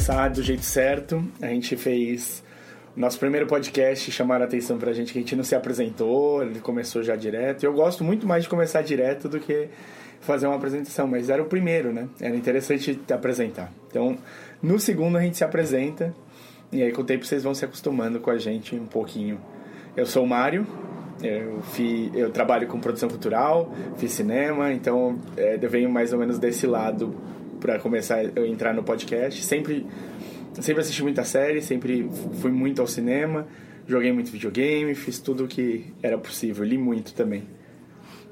começar do jeito certo. A gente fez o nosso primeiro podcast, chamaram a atenção pra gente que a gente não se apresentou, ele começou já direto. Eu gosto muito mais de começar direto do que fazer uma apresentação, mas era o primeiro, né? Era interessante apresentar. Então, no segundo a gente se apresenta e aí com o tempo vocês vão se acostumando com a gente um pouquinho. Eu sou o Mário, eu, fi, eu trabalho com produção cultural, fiz cinema, então é, eu venho mais ou menos desse lado para começar a entrar no podcast. Sempre, sempre assisti muita série, sempre fui muito ao cinema, joguei muito videogame, fiz tudo o que era possível, li muito também.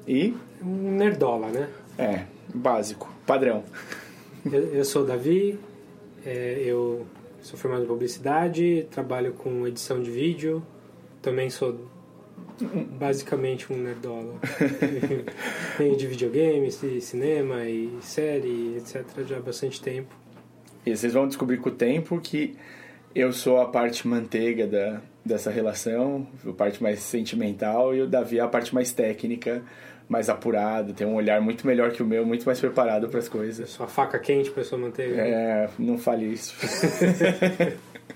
E? Nerdola, né? É, básico, padrão. Eu, eu sou o Davi, é, eu sou formado em publicidade, trabalho com edição de vídeo, também sou basicamente um nerdola. Venho de videogames, de cinema e série, etc. já há bastante tempo. E vocês vão descobrir com o tempo que eu sou a parte manteiga da, dessa relação, a parte mais sentimental, e o Davi é a parte mais técnica, mais apurada, tem um olhar muito melhor que o meu, muito mais preparado para as coisas. Sua faca quente para sua manteiga? É, não fale isso.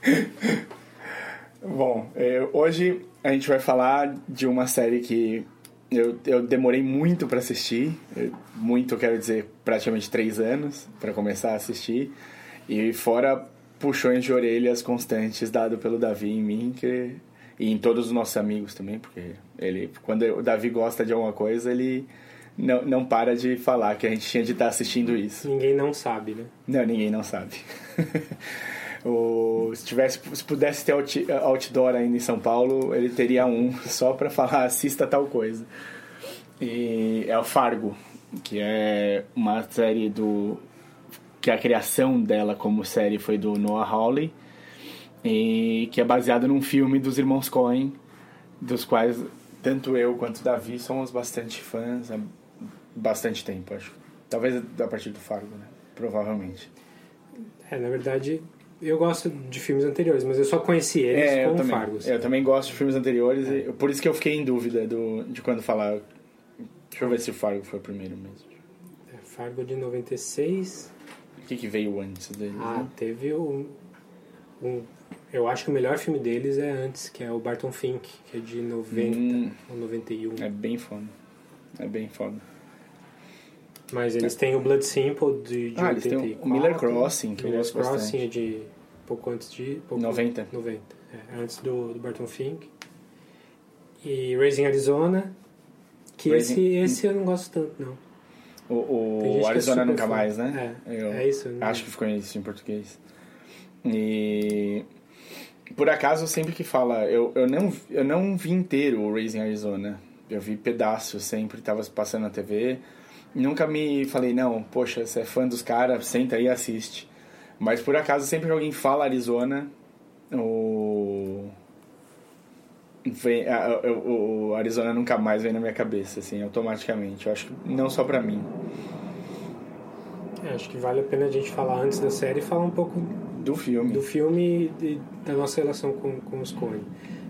Bom, é, hoje a gente vai falar de uma série que eu, eu demorei muito para assistir, muito, quero dizer, praticamente três anos para começar a assistir, e fora puxões de orelhas constantes dado pelo Davi em mim, que, e em todos os nossos amigos também, porque ele, quando o Davi gosta de alguma coisa, ele não, não para de falar que a gente tinha de estar assistindo isso. Ninguém não sabe, né? Não, ninguém não sabe. Se, tivesse, se pudesse ter outdoor ainda em São Paulo, ele teria um só para falar assista tal coisa. E é o Fargo, que é uma série do que a criação dela como série foi do Noah Hawley e que é baseada num filme dos irmãos Coen, dos quais tanto eu quanto o Davi somos bastante fãs há bastante tempo, acho. Talvez a partir do Fargo, né? Provavelmente. É, na verdade, eu gosto de filmes anteriores, mas eu só conheci eles é, com Fargo. Eu também gosto de filmes anteriores, é. e, por isso que eu fiquei em dúvida do, de quando falar. Deixa eu ver se o Fargo foi o primeiro mesmo. É, Fargo de 96. O que, que veio antes deles? Ah, né? teve um, um. Eu acho que o melhor filme deles é antes, que é o Barton Fink, que é de 90 hum, ou 91. É bem foda. É bem foda. Mas eles têm o Blood Simple de, de ah, 84. Eles têm o Miller Crossing, que Miller eu gosto Crossing bastante. é de pouco antes de... Pouco 90. 90, é, antes do, do Barton Fink. E Raising Arizona, que Raising... esse, esse eu não gosto tanto, não. O, o Arizona é Nunca fã. Mais, né? É, eu é isso. Acho não... que ficou isso em português. E... Por acaso, sempre que fala... Eu, eu, não, eu não vi inteiro o Raising Arizona. Eu vi pedaços sempre, tava passando na TV. Nunca me falei, não, poxa, você é fã dos caras, senta aí e assiste. Mas por acaso, sempre que alguém fala Arizona, o... Vem, o, o Arizona nunca mais vem na minha cabeça, assim, automaticamente. Eu acho que não só pra mim. É, acho que vale a pena a gente falar antes da série e falar um pouco do filme. Do filme e da nossa relação com, com os Coen.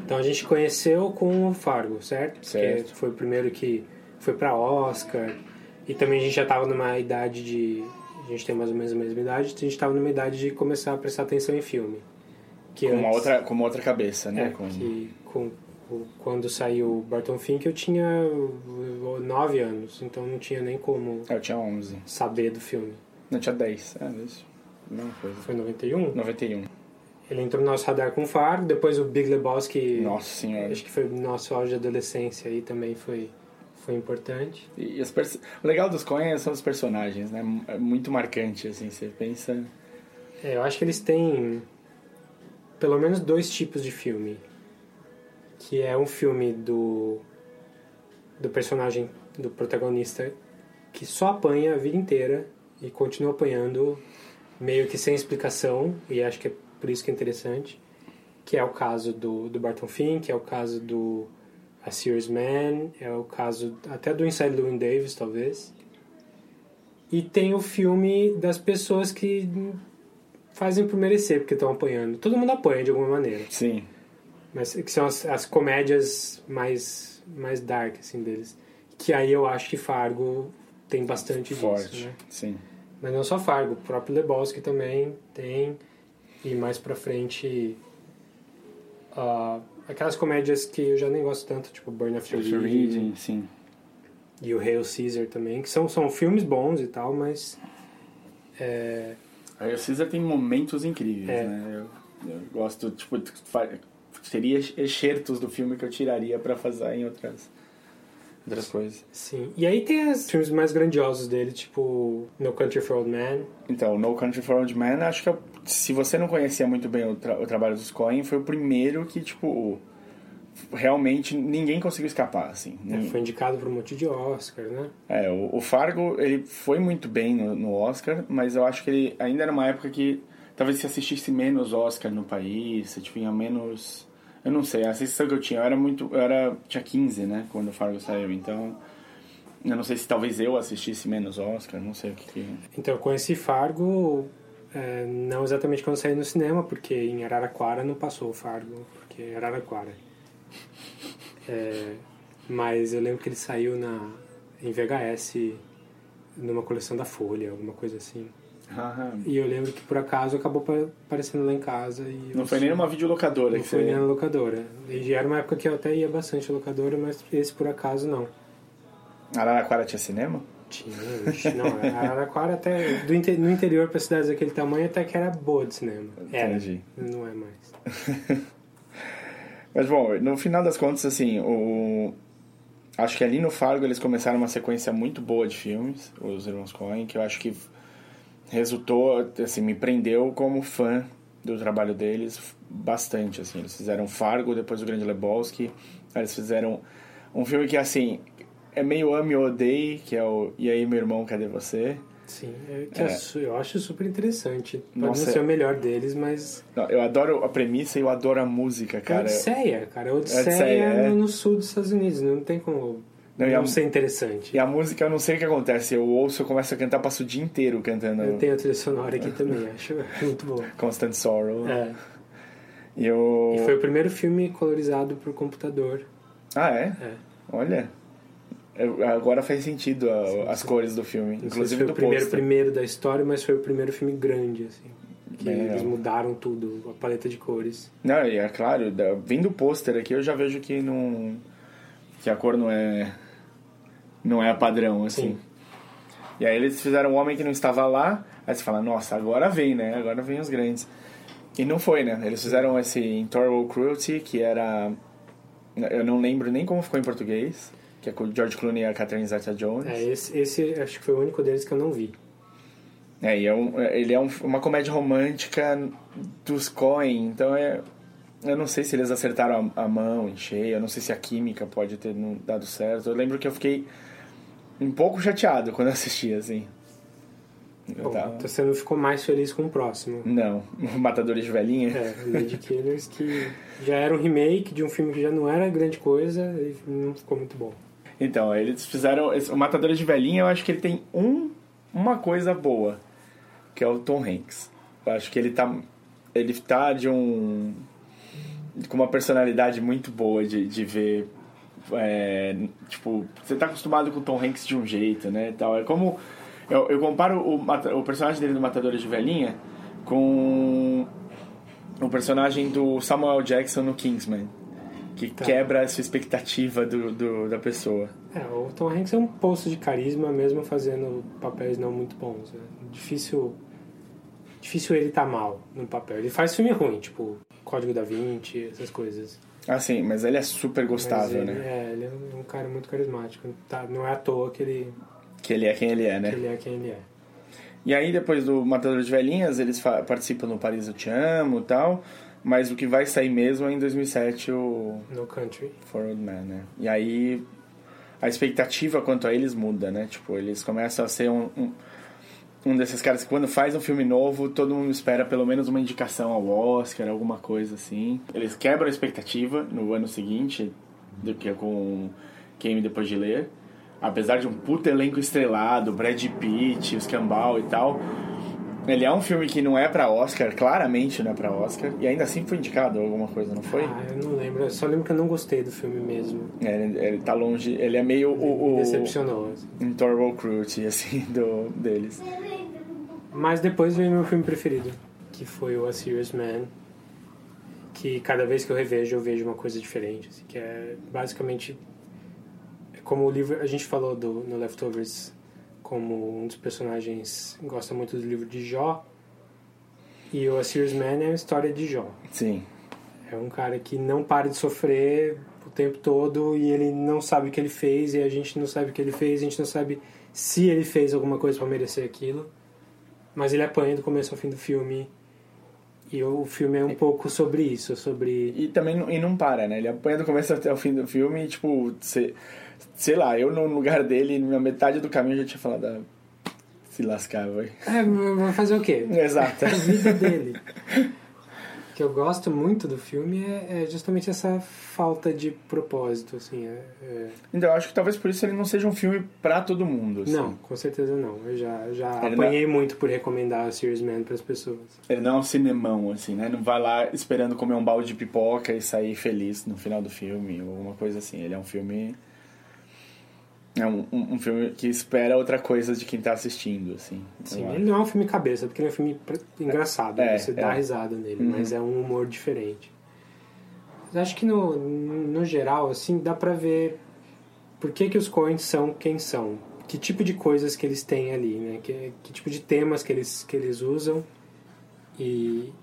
Então a gente conheceu com o Fargo, certo? Certo. Que foi o primeiro que foi para Oscar. E também a gente já estava numa idade de a gente tem mais ou menos a mesma idade, a gente estava numa idade de começar a prestar atenção em filme. Que com, antes, uma outra, com uma outra cabeça, né? É, com... Que, com, quando saiu Barton Fink eu tinha 9 anos, então não tinha nem como eu tinha 11. saber do filme. Não, tinha 10, é isso. Não coisa. Foi 91? 91. Ele entrou no nosso radar com Far, depois o Big Lebowski... Nossa senhora. Acho que foi o nosso auge de adolescência aí também foi foi importante. E pers... o legal dos Coen são os personagens, né? É muito marcante, assim, você pensa... É, eu acho que eles têm pelo menos dois tipos de filme. Que é um filme do, do personagem, do protagonista, que só apanha a vida inteira e continua apanhando meio que sem explicação, e acho que é por isso que é interessante, que é o caso do, do Barton Fink, é o caso do a Serious Man, é o caso até do Inside Llewyn Davis, talvez. E tem o filme das pessoas que fazem por merecer, porque estão apanhando. Todo mundo apanha de alguma maneira. Sim. Mas que são as, as comédias mais, mais dark, assim, deles. Que aí eu acho que Fargo tem bastante Forte, disso, né? Sim. Mas não só Fargo, o próprio Lebowski também tem. E mais pra frente. ah, aquelas comédias que eu já nem gosto tanto, tipo Burn After Reading sim. e o Hail Caesar também, que são, são filmes bons e tal, mas. É, Aí o Caesar tem momentos incríveis, É. né? Eu, eu gosto, tipo, teria excertos do filme que eu tiraria pra fazer em outras, outras coisas. sim. E aí tem os filmes mais grandiosos dele, tipo No Country for Old Men. Então, No Country for Old Men, acho que é- se você não conhecia muito bem o, tra- o trabalho dos Coen, foi o primeiro que, tipo, realmente ninguém conseguiu escapar, assim. né? Foi indicado por um monte de Oscar, né? É, o, o Fargo, ele foi muito bem no, no Oscar, mas eu acho que ele ainda era uma época que talvez se assistisse menos Oscar no país, se tinha menos... Eu não sei, a sensação que eu tinha, eu era muito... Eu era, tinha 15, né, quando o Fargo saiu, então... Eu não sei se talvez eu assistisse menos Oscar, não sei o que que... Então, eu conheci Fargo, é, não exatamente quando saiu no cinema, porque em Araraquara não passou o Fargo, porque é Araraquara. É, mas eu lembro que ele saiu na, em VHS, numa coleção da Folha, alguma coisa assim. Ah, E eu lembro que por acaso acabou pa- aparecendo lá em casa. E não foi nem numa videolocadora Não foi você... nem na locadora. E era uma época que eu até ia bastante à locadora, mas esse por acaso não. Araraquara tinha cinema? Tinha, não, Araraquara até do inte- no interior para cidades daquele tamanho até que era boa de cinema. Era, Entendi. não é mais. Mas bom, no final das contas, assim, o... acho que ali no Fargo eles começaram uma sequência muito boa de filmes, os irmãos Coen, que eu acho que resultou, assim, me prendeu como fã do trabalho deles bastante, assim. Eles fizeram Fargo, depois o Grande Lebowski, eles fizeram um filme que, assim, é meio ame ou odeie, que é o E aí, meu irmão, cadê você? Sim, é É. é eu acho super interessante. Pode Nossa, não ser o melhor deles, mas. Não, eu adoro a premissa e eu adoro a música, É cara. Odisseia, cara. É Odisseia, Odisseia, é. no, no sul dos Estados Unidos. Não tem como Não, não, a- ser interessante. E a música, eu não sei o que acontece. Eu ouço, eu começo a cantar, passo o dia inteiro cantando Eu tenho a trilha sonora aqui também, acho muito boa. Constant Sorrow. É. E eu... E foi o primeiro filme colorizado por computador. Ah, é? É. Olha. Eu- agora faz sentido a- as cores do filme. Não inclusive foi do o primeiro, pôster. primeiro da história, mas foi o primeiro filme grande, assim. Que Bem eles mudaram tudo, a paleta de cores. Não, e é claro, da- vendo o pôster aqui, eu já vejo que não... Que a cor não é... Não é padrão, assim. Sim. E aí eles fizeram um homem que não estava lá. Aí você fala, nossa, agora vem, né? Agora vem os grandes. E não foi, né? Eles fizeram esse Intolerable Cruelty, que era... Eu não lembro nem como ficou em português. Que é com o George Clooney e a Catherine Zeta-Jones. É, esse, esse acho que foi o único deles que eu não vi. É, e é um, ele é um- uma comédia romântica dos Coen, então é... Eu não sei se eles acertaram a, a mão em cheio, eu não sei se a química pode ter dado certo. Eu lembro que eu fiquei um pouco chateado quando assisti, assim. Bom, tava- então você não ficou mais feliz com o próximo. Não, Matadores de Velhinha. É, Lady Killers, que já era um remake de um filme que já não era grande coisa e não ficou muito bom. Então, eles fizeram... O Matadores de Velhinha, eu acho que ele tem um, uma coisa boa, que é o Tom Hanks. Eu acho que ele tá... Ele tá de um... Com uma personalidade muito boa de, de ver... é, tipo, você tá acostumado com o Tom Hanks de um jeito, né? Tal. É como... Eu, eu comparo o, o personagem dele no Matadores de Velhinha com o personagem do Samuel Jackson no Kingsman. Que Tá. quebra essa expectativa do, do- da pessoa. É, o Tom Hanks é um poço de carisma mesmo fazendo papéis não muito bons. né? Difícil difícil ele tá mal no papel. Ele faz filme ruim, tipo Código da Vinci, essas coisas. Ah, sim, mas ele é super gostável, ele, né? É, ele é um cara muito carismático. Tá, não é à toa que ele, Que ele é quem ele é, que né? ele é quem ele é. E aí, depois do Matador de Velhinhas, eles participam no Paris Eu Te Amo e tal. Mas o que vai sair mesmo é em 2007 o No Country. For Old Man, né? E aí, a expectativa quanto a eles muda, né? Tipo, eles começam a ser um... um um desses caras que quando faz um filme novo, todo mundo espera pelo menos uma indicação ao Oscar, alguma coisa assim. Eles quebram a expectativa no ano seguinte do que com Quem Me Depois de Ler. Apesar de um puta elenco estrelado, Brad Pitt, os Cambal e tal. Ele é um filme que não é pra Oscar, claramente não é pra Oscar. E ainda assim foi indicado alguma coisa, não foi? Ah, eu não lembro. Eu só lembro que eu não gostei do filme mesmo. É, ele, ele tá longe, ele é meio Me o, o decepcionou. assim. Intolerable Cruelty, assim, do, deles. Mas depois veio meu filme preferido, que foi o A Serious Man, que cada vez que eu revejo eu vejo uma coisa diferente, assim, que é basicamente é como o livro a gente falou do no Leftovers, como um dos personagens gosta muito do livro de Jó, e o A Serious Man é a história de Jó. Sim. É um cara que não para de sofrer o tempo todo e ele não sabe o que ele fez e a gente não sabe o que ele fez, a gente não sabe se ele fez alguma coisa para merecer aquilo. Mas ele apanha do começo ao fim do filme. E o filme é um pouco sobre isso, sobre E também não- e não para, né? Ele apanha do começo até o fim do filme e, tipo, sei, sei lá, eu no lugar dele, na metade do caminho, já tinha falado, ah, se lascar, vai. É, vai fazer o quê? Exato. A vida dele. O que eu gosto muito do filme é, é justamente essa falta de propósito, assim. é- é- Então, eu acho que talvez por isso ele não seja um filme pra todo mundo. assim. Não, com certeza não. Eu já, já Ele apanhei muito por recomendar a Serious Man para as pessoas. Ele não é um cinemão, assim, né? Não vai lá esperando comer um balde de pipoca e sair feliz no final do filme, ou alguma coisa assim. Ele é um filme. É um, um, filme que espera outra coisa de quem tá assistindo, assim. Sim, ele não é um filme cabeça, porque ele é um filme engraçado, É, você é. dá risada nele, Uhum. mas é um humor diferente. Mas acho que no, no geral, assim, dá pra ver por que, que os Coens são quem são. Que tipo de coisas que eles têm ali, né? Que, que tipo de temas que eles, que eles usam e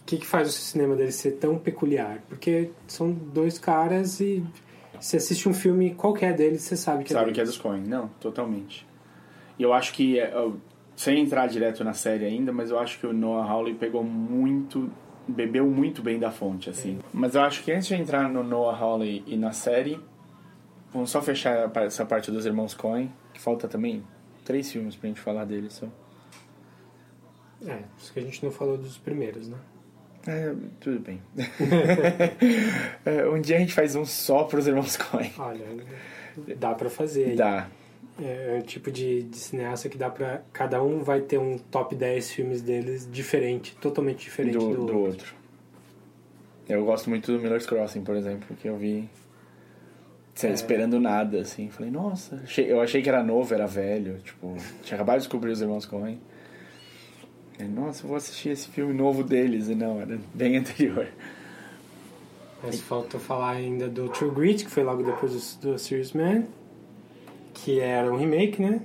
o que, que faz o cinema deles ser tão peculiar. Porque são dois caras e você assiste um filme qualquer deles, você sabe que Sabe é que é dos Coen? Não, totalmente. E eu acho que, é, sem entrar direto na série ainda, mas eu acho que o Noah Hawley pegou muito, bebeu muito bem da fonte, assim. Mas eu acho que antes de entrar no Noah Hawley e na série, vamos só fechar essa parte dos irmãos Coen, que falta também três filmes pra gente falar deles só. É, por isso que a gente não falou dos primeiros, né? É, tudo bem. É, um dia a gente faz um só pros irmãos Coen. Olha, dá pra fazer. Dá. É, é um tipo de, de cineasta que dá pra. Cada um vai ter um top 10 filmes deles diferente, totalmente diferente do, do, do outro. Eu gosto muito do Miller's Crossing, por exemplo, que eu vi sei, É. esperando nada, assim. Falei, nossa, eu achei que era novo, era velho. Tipo, tinha acabado de descobrir os irmãos Coen. Falei, nossa, eu vou assistir esse filme novo deles. E não, era bem anterior. Mas falta falar ainda do True Grit, que foi logo depois do, do Serious Man, que era um remake, né?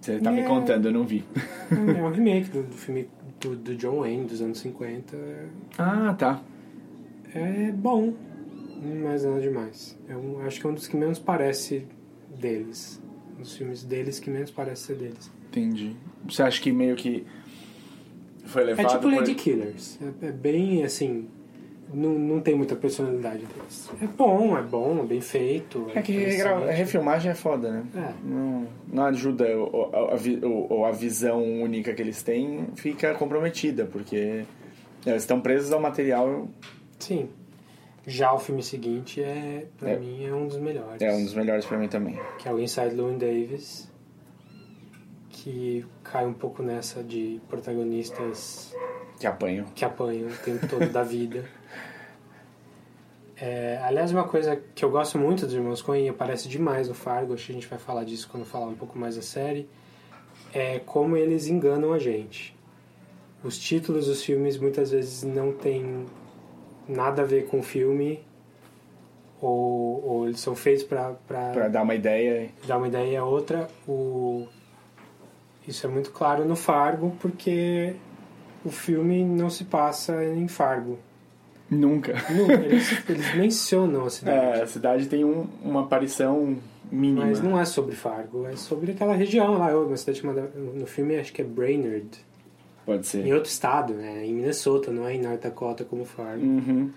Você tá me É. contando, eu não vi. É um remake do, do filme do, do John Wayne, dos anos 50. Ah, tá. É bom, mas nada demais. É um, acho que é um dos que menos parece deles. Dos filmes deles que menos parece ser deles. Entendi. Você acha que meio que foi É levado tipo por... Lady Killers. É, é bem assim. Não, não tem muita personalidade deles. É bom, é bom, é bem feito. É que interessante. regra- refilmagem é foda, né? É. Não, não ajuda o- a, a a visão única que eles têm fica comprometida, porque eles estão presos ao material, Sim. Já o filme seguinte é, pra É. mim, é um dos melhores. é um dos melhores pra mim também. Que é o Inside Llewyn Davis. Que cai um pouco nessa de protagonistas Que apanham. que apanham o tempo todo da vida. É, aliás, uma coisa que eu gosto muito dos Irmãos Coen e aparece demais no Fargo, acho que a gente vai falar disso quando falar um pouco mais da série, é como eles enganam a gente. Os títulos dos filmes muitas vezes não têm nada a ver com o filme, ou, ou eles são feitos para Pra dar uma ideia. dar uma ideia a outra. O... Isso é muito claro no Fargo, porque o filme não se passa em Fargo. Nunca. Não, eles, eles mencionam a cidade, É, a cidade tem um- uma aparição mínima. mas não é sobre Fargo, é sobre aquela região lá, uma cidade chamada, no filme acho que é Brainerd, Pode ser. em outro estado, né, em Minnesota, não é em North Dakota como Fargo. Uhum.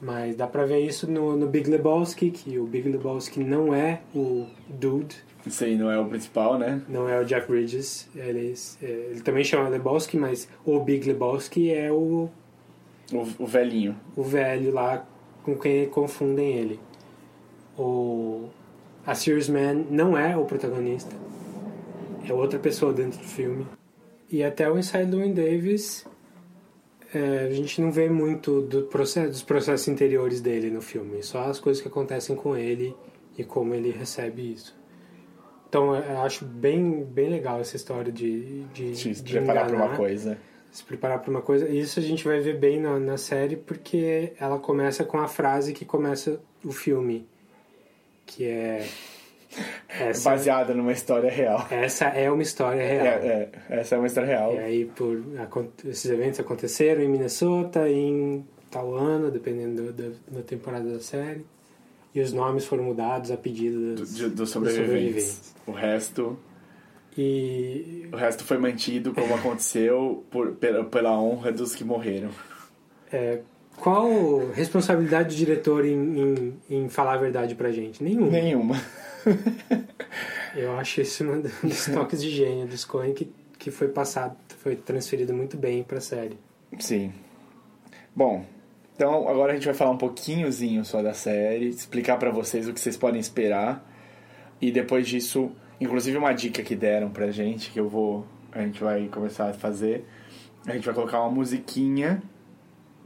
Mas dá pra ver isso no, no Big Lebowski, que o Big Lebowski não é o Dude, Isso aí não é o principal, né? não é o Jeff Bridges. Ele, é, ele também chama Lebowski, mas o Big Lebowski é o, O, o velhinho. o velho lá com quem confundem ele. O, a Serious Man não é o protagonista, é outra pessoa dentro do filme. E até o Inside Llewyn Davis, é, a gente não vê muito do processo, dos processos interiores dele no filme, só as coisas que acontecem com ele e como ele recebe isso. Então eu acho bem, bem legal essa história de, de, Se de preparar para uma coisa. Se preparar para uma coisa. Isso a gente vai ver bem na, na série porque ela começa com a frase que começa o filme. Que é. Essa, Baseada numa história real. essa é uma história real. É, é, essa é uma história real. E aí, por, esses eventos aconteceram em Minnesota, em tal ano, dependendo da, da temporada da série. E os nomes foram mudados a pedido Do- dos dos sobreviventes. O resto, E o resto foi mantido como aconteceu por, pela, pela honra dos que morreram. é, qual responsabilidade do diretor em, em, em falar a verdade pra gente? Nenhuma. Nenhuma. Eu acho isso um dos toques de gênio dos Coen que, que foi passado, foi transferido muito bem pra série. Sim. Bom, então agora a gente vai falar um pouquinhozinho só da série, explicar pra vocês o que vocês podem esperar. E depois disso, inclusive uma dica que deram pra gente, que eu vou. A gente vai começar a fazer. A gente vai colocar uma musiquinha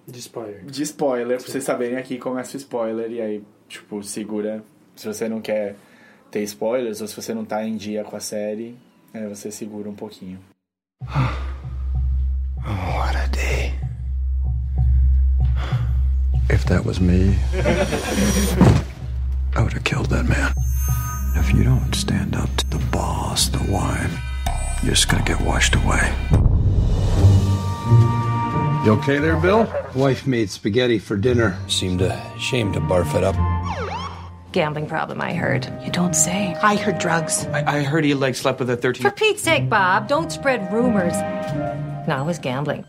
De spoiler. de spoiler, pra vocês saberem aqui começa o spoiler. E aí, tipo, segura. Se você não quer ter spoilers, ou se você não tá em dia com a série, é, você segura um pouquinho. Oh, what a day. If that was me, I would have killed that man. If you don't stand up to the boss, the wine, you're just gonna get washed away. You okay there, Bill? Wife made spaghetti for dinner. Seemed ashamed to barf it up. gambling problem, I heard. You don't say. I heard drugs. I, I heard he like slept with a 13. 13- For Pete's sake, Bob, don't spread rumors. No, it was gambling.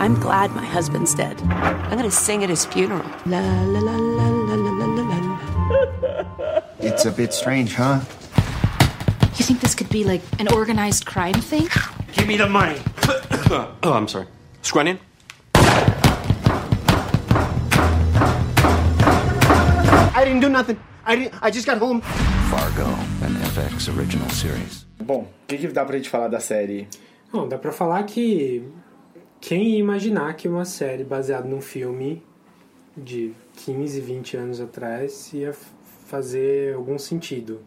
I'm glad my husband's dead. I'm gonna sing at his funeral. La la la la la la la la. It's a bit strange, huh? You think this could be like an organized crime thing? Give me the money. oh, I'm sorry. Scrunning? I didn't do nothing. I didn't. I just got home. Fargo, an FX original series. Bom, o que, que dá pra gente falar da série? Bom, dá pra falar que quem ia imaginar que uma série baseada num filme de 15, 20 anos atrás ia fazer algum sentido.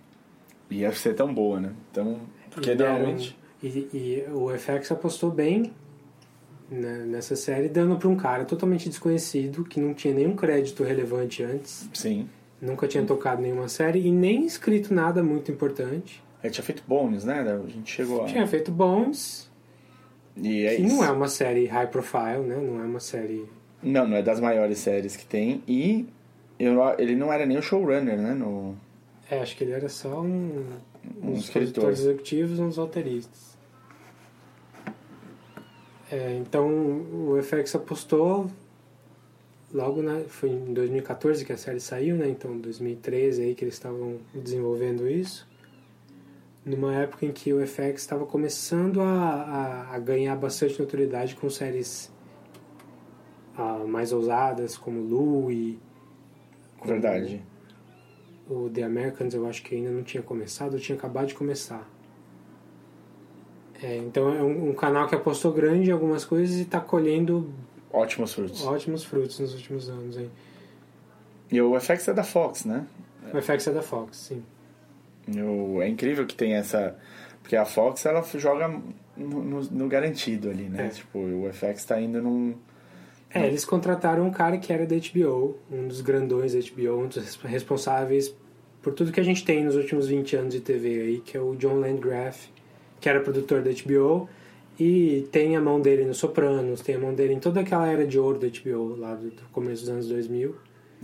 Ia ser tão boa, né? Então, porque E deram- normalmente. E, e o FX apostou bem né, nessa série, dando pra um cara totalmente desconhecido, que não tinha nenhum crédito relevante antes, Sim. Nunca tinha tocado nenhuma série e nem escrito nada muito importante. A gente tinha feito Bones, né? A gente chegou a. Tinha feito Bones, E é que isso. não é uma série high profile, né? Não é uma série Não, não é das maiores séries que tem. E eu, ele não era nem o showrunner, né? No... É, acho que ele era só um, Um uns produtores executivos uns roteiristas. É, então o FX apostou logo na, foi em 2014 que a série saiu, né? Então 2013 aí que eles estavam desenvolvendo isso. Numa época em que o FX estava começando a, a, a ganhar bastante notoriedade com séries ah, mais ousadas como Louie, como Verdade. o The Americans eu acho que ainda não tinha começado, tinha acabado de começar. É, então é um, um canal que apostou grande em algumas coisas e está colhendo Ótimos frutos. ótimos frutos nos últimos anos. Hein? E o FX é da Fox, né? O FX é da Fox, sim. O- É incrível que tem essa. Porque a Fox ela joga no, no- no garantido ali, né? É. Tipo, o FX tá indo num. É, eles contrataram um cara que era da HBO, um dos grandões da HBO, um dos res- responsáveis por tudo que a gente tem nos últimos 20 anos de TV aí, que é o John Landgraf, que era produtor da HBO, e tem a mão dele no Sopranos, tem a mão dele em toda aquela era de ouro da HBO, lá do, começo dos anos 2000.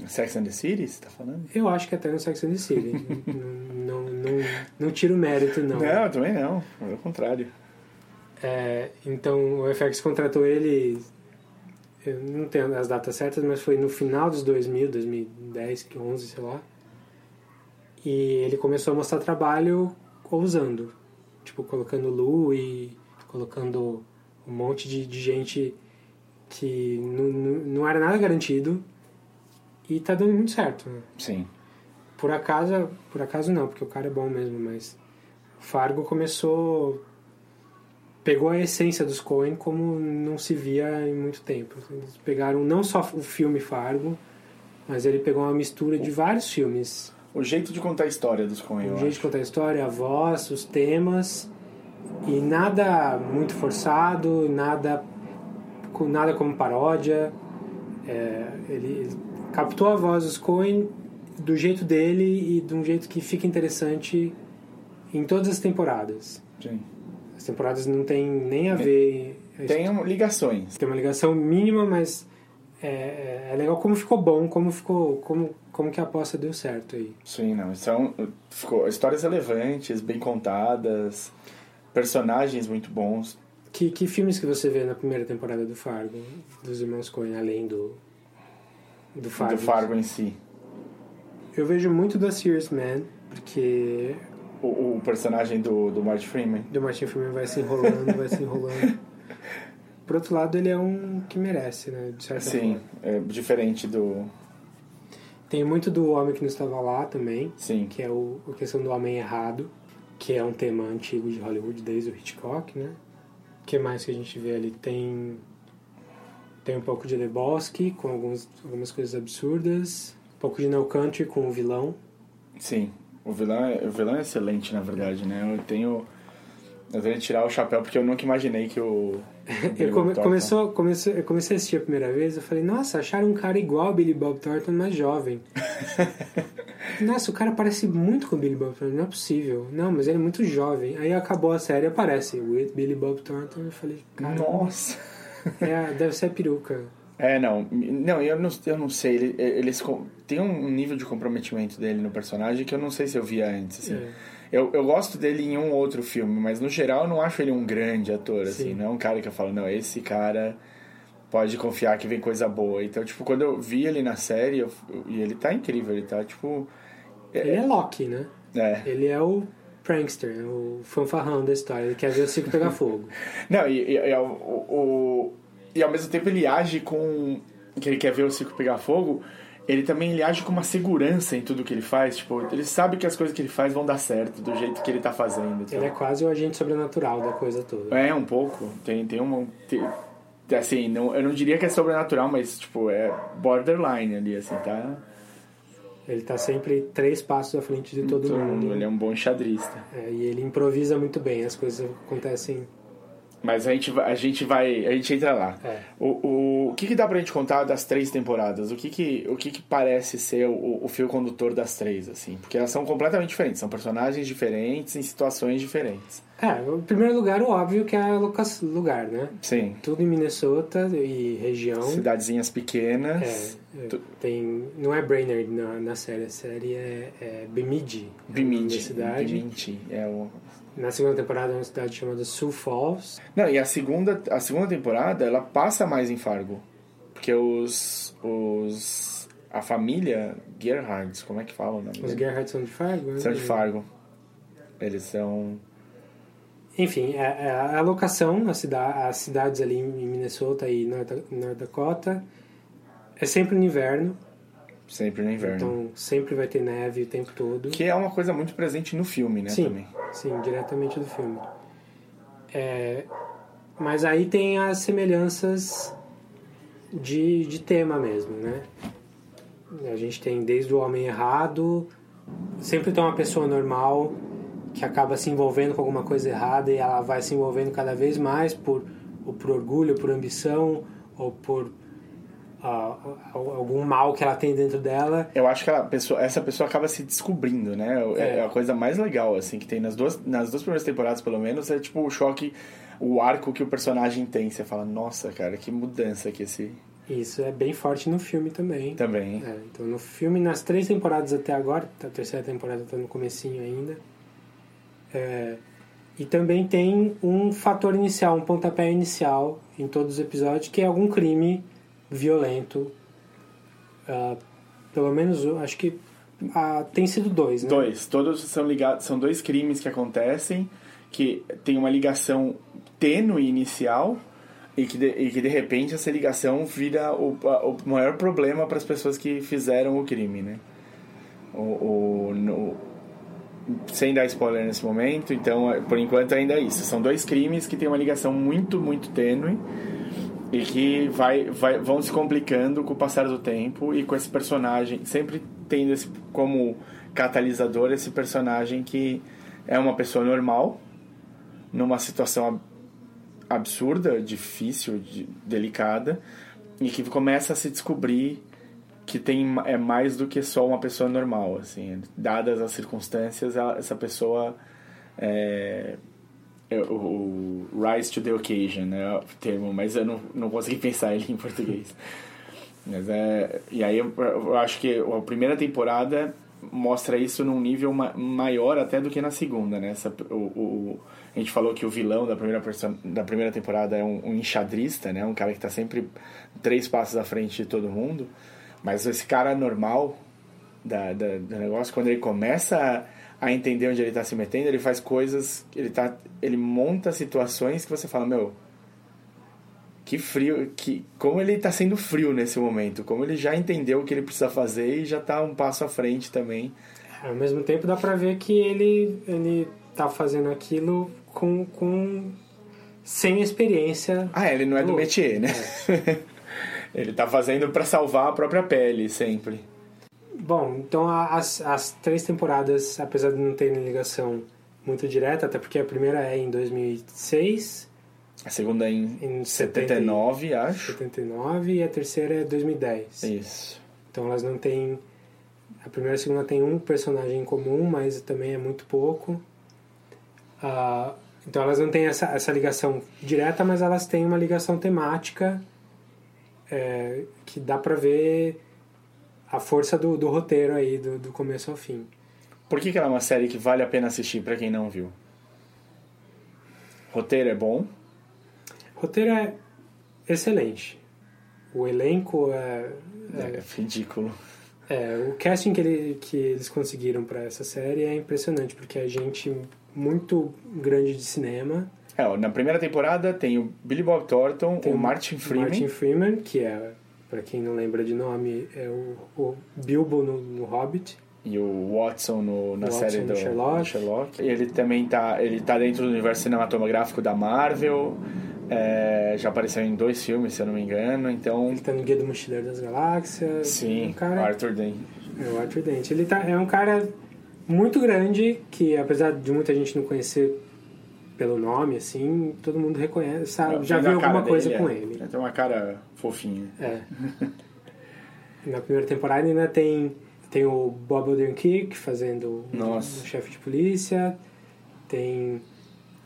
Sex and the City, você tá falando? Eu acho que até no Sex and the City. não, não, não, não tiro mérito, não. Não, também não. Ao contrário. É, então o FX contratou ele, eu não tenho as datas certas, mas foi no final dos 2000, 2010, 11, sei lá. E ele começou a mostrar trabalho ousando, tipo colocando Lu e colocando um monte de, de gente que não, não, era nada garantido e tá dando muito certo. Né? Sim. Por acaso, por acaso não, porque o cara é bom mesmo, mas Fargo começou pegou a essência dos Coen como não se via em muito tempo. Eles pegaram não só o filme Fargo, mas ele pegou uma mistura de vários filmes. o jeito de contar a história dos Coen, O jeito de acho. contar a história, a voz, os temas e nada muito forçado, nada com nada como paródia. É, ele captou a voz dos Coen do jeito dele e de um jeito que fica interessante em todas as temporadas. Sim. As temporadas não tem nem a ver. Tem um- ligações. Tem uma ligação mínima, mas é, é legal como ficou bom, como ficou, como, como que a aposta deu certo aí. Sim, não. São ficou, histórias relevantes, bem contadas, personagens muito bons. Que, que filmes que você vê na primeira temporada do Fargo, dos irmãos Coen, além do do Fargo? Do Fargo em si. Eu vejo muito da Serious Man, porque O, o personagem do, do Martin Freeman. o Martin Freeman vai se enrolando, vai se enrolando. Por outro lado, ele é um que merece, né? De certa Sim, forma. é diferente do. Tem muito do Homem que Não Estava Lá também, Sim. que é o, a questão do homem errado, que é um tema antigo de Hollywood desde o Hitchcock, né? O que mais que a gente vê ali? Tem tem um pouco de Lebowski com alguns, algumas coisas absurdas, um pouco de No Country com o vilão. Sim. O vilão, é, o vilão é excelente, na verdade, né? Eu tenho. Eu tenho que tirar o chapéu porque eu nunca imaginei que o. Eu come, começou, comecei, eu comecei a assistir a primeira vez, eu falei, nossa, acharam um cara igual ao Billy Bob Thornton, mais jovem. nossa, o cara parece muito com o Billy Bob Thornton, não é possível. Não, mas ele é muito jovem. Aí acabou a série, aparece with Billy Bob Thornton, eu falei, cara, Nossa! é, deve ser a peruca. É, não. Não, eu não, eu não sei. Ele, eles tem um nível de comprometimento dele no personagem que eu não sei se eu via antes. Assim. É. Eu, eu gosto dele em um outro filme, mas no geral eu não acho ele um grande ator. Assim. Sim. Não é um cara que eu falo, não, esse cara pode confiar que vem coisa boa. Então, tipo, quando eu vi ele na série, eu- eu- e ele tá incrível, ele tá, tipo. Ele é Loki, né? É. Ele é o prankster, o fanfarrão da história, ele quer ver o circo pegar fogo. Não, e, e, e, o, o- e ao mesmo tempo ele age com. que ele quer ver o circo pegar fogo. Ele também ele age com uma segurança em tudo que ele faz. Tipo, ele sabe que as coisas que ele faz vão dar certo do jeito que ele tá fazendo. então. Ele é quase o agente sobrenatural da coisa toda. É, um pouco. Tem, tem uma. Tem, assim, não, eu não diria que é sobrenatural, mas, tipo, é borderline ali, assim, tá? Ele tá sempre três passos à frente de todo, Todo mundo. Ele é um bom enxadrista. É, e ele improvisa muito bem, as coisas acontecem. Mas a gente, vai- a gente vai. A gente entra lá. É. O, o, o que, que dá pra gente contar das três temporadas? O que, que, o que, que parece ser o, o fio condutor das três, assim? Porque elas são completamente diferentes, são personagens diferentes em situações diferentes. É, em primeiro lugar, o óbvio que é o lugar, né? Sim. Tudo em Minnesota e região. Cidadezinhas pequenas. É, é, Tu- tem, não é Brainerd na, na série, a série é, é Bemidji. é Bemidji. da cidade. Bemidji. É o... Na segunda temporada uma cidade chamada Sioux Falls. Não, e a segunda, a segunda temporada, ela passa mais em Fargo. Porque os... os a família Gerhards, como é que fala o nome? Os deles? Gerhardt são de Fargo. né? São de Fargo. Eles são... Enfim, é, é a locação, a cida, as cidades ali em Minnesota e North Dakota, é sempre no inverno, Sempre no inverno. então sempre vai ter neve o tempo todo. Que é uma coisa muito presente no filme, né? sim, Também. sim, diretamente do filme. É, mas aí tem as semelhanças de, de tema mesmo, né? A gente tem desde o homem errado, sempre tem uma pessoa normal que acaba se envolvendo com alguma coisa errada e ela vai se envolvendo cada vez mais por, ou por orgulho, por ambição, ou por algum mal que ela tem dentro dela. Eu acho que pessoa, essa pessoa acaba se descobrindo, né? É. É. a coisa mais legal, assim, que tem nas duas, nas duas primeiras temporadas, pelo menos, é tipo o choque, o arco que o personagem tem. Você fala, nossa, cara, que mudança que esse. Isso é bem forte no filme também. Também. É, então no filme, nas três temporadas até agora, a terceira temporada está no comecinho ainda. É, e também tem um fator inicial, um pontapé inicial em todos os episódios, que é algum crime violento. Ah, pelo menos, acho que ah, tem sido dois, né? Dois. Todos são ligados. São dois crimes que acontecem, que tem uma ligação tênue inicial. E que, de, e que de repente essa ligação vira o, a- o maior problema para as pessoas que fizeram o crime, né? O, o- no- sem dar spoiler nesse momento, então é, por enquanto ainda é isso. São dois crimes que têm uma ligação muito, muito tênue e que vai, vai, vão se complicando com o passar do tempo e com esse personagem sempre tendo esse como catalisador esse personagem que é uma pessoa normal, numa situação ab- absurda, difícil, de- delicada, e que começa a se descobrir que tem é mais do que só uma pessoa normal, assim, dadas as circunstâncias, ela- essa pessoa é o, o rise to the occasion, né, o termo, mas eu não, não consegui pensar ele em português. Mas é, e aí eu, eu acho que a primeira temporada mostra isso num nível ma- maior até do que na segunda, né? Essa, o, o- a gente falou que o vilão da primeira, da primeira temporada é um, um enxadrista, né? Um cara que tá sempre três passos à frente de todo mundo. Mas esse cara normal da, da- do negócio, quando ele começa a, a entender onde ele tá se metendo, ele faz coisas, ele, tá, ele monta situações que você fala, meu, que frio, que como ele tá sendo frio nesse momento, como ele já entendeu o que ele precisa fazer e já tá um passo à frente também. Ao mesmo tempo dá pra ver que ele, ele tá fazendo aquilo com, com sem experiência. Ah, ele não é do Oh, métier, né? ele tá fazendo pra salvar a própria pele sempre. Bom, então as, as três temporadas, apesar de não terem ligação muito direta, até porque a primeira é em 2006, A segunda é em, Em 79, acho. 79 e a terceira é 2010. Isso. Então elas não têm. A primeira e a segunda tem um personagem em comum, mas também é muito pouco. Ah, então elas não têm essa, essa ligação direta, mas elas têm uma ligação temática é, que dá pra ver a força do, do roteiro aí, do, do começo ao fim. Por que, que ela é uma série que vale a pena assistir pra quem não viu? Roteiro é bom. Roteiro é excelente. O elenco é, É, ridículo. É, o casting que, ele, que eles conseguiram para essa série é impressionante, porque é gente muito grande de cinema. É, na primeira temporada tem o Billy Bob Thornton, Tem o Martin Freeman. Martin Freeman, que é, para quem não lembra de nome, é o, o Bilbo no, no Hobbit. E o Watson no, na Watson série do Sherlock. do Sherlock. E ele também tá, ele tá dentro do universo cinematográfico da Marvel. É, já apareceu em dois filmes, se eu não me engano. Então, Ele tá no Guia do Mochileiro das Galáxias. sim, um cara, Arthur Dent. É o Arthur Dent. Ele tá, é um cara muito grande, que apesar de muita gente não conhecer pelo nome, assim, todo mundo reconhece, sabe, já viu alguma coisa dele, com é. ele. Tem uma cara fofinha. É. Na primeira temporada ainda tem, tem o Bob Odenkirk fazendo o- Nossa. o chefe de polícia, tem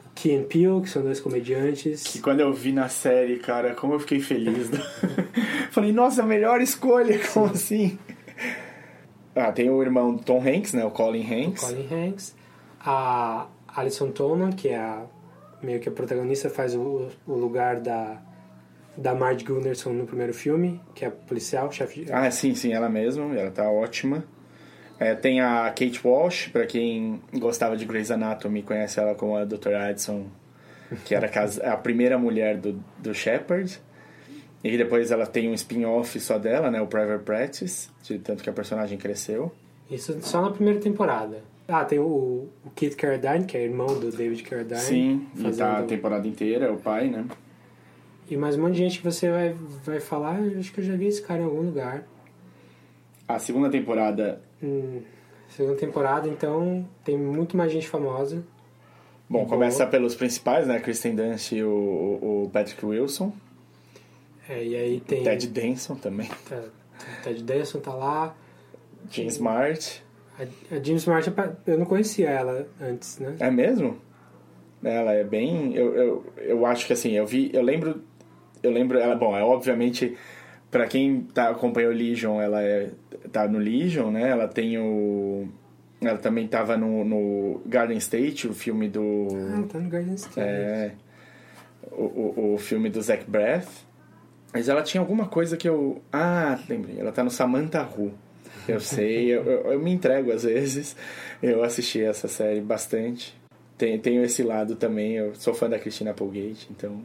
o Key and Peele, que são dois comediantes. Que quando eu vi na série, cara, como eu fiquei feliz. Falei, nossa, melhor escolha, como assim? Ah, tem o irmão do Tom Hanks, né? O Colin Hanks. Colin Hanks. A Alison Tolman, que é a, meio que a protagonista, faz o, o lugar da, da Marge Gunderson no primeiro filme, que é a policial, chefe de... Ah, sim, sim, ela mesma, ela tá ótima. É, tem a Kate Walsh, pra quem gostava de Grey's Anatomy, conhece ela como a Dr. Addison, que era cas- a primeira mulher do, do Shepard. E depois ela tem um spin-off só dela, né, o Private Practice, de tanto que a personagem cresceu. Isso só na primeira temporada. Ah, tem o, o Kit Carradine, que é irmão do David Carradine. Sim, e tá a fazendo- temporada inteira, é o pai, né? E mais um monte de gente que você vai, vai falar, "Eu acho que eu já vi esse cara em algum lugar. A segunda temporada, Hum, segunda temporada, então, tem muito mais gente famosa. bom, começa pelos principais, né, Kristen Dunst e o, o Patrick Wilson. É, e aí tem... Ted Danson também. tá- Ted Danson tá lá. Jane Smart. A, a Jim Smart, eu não conhecia ela antes, né? É mesmo? Ela é bem. Eu, eu, eu acho que assim, eu vi. Eu lembro. Eu lembro. Ela, bom, é obviamente. Pra quem tá, acompanhou Legion, ela é, tá no Legion, né? Ela tem o. Ela também tava no, no Garden State, o filme do. Ah, tá no Garden State. É. O, o, o filme do Zach Braff. Mas ela tinha alguma coisa que eu. Ah, lembrei. Ela tá no Samantha Who. Eu sei, eu, eu, eu me entrego às vezes. Eu assisti essa série bastante. Tem, tenho esse lado também. Eu sou fã da Christina Applegate, então.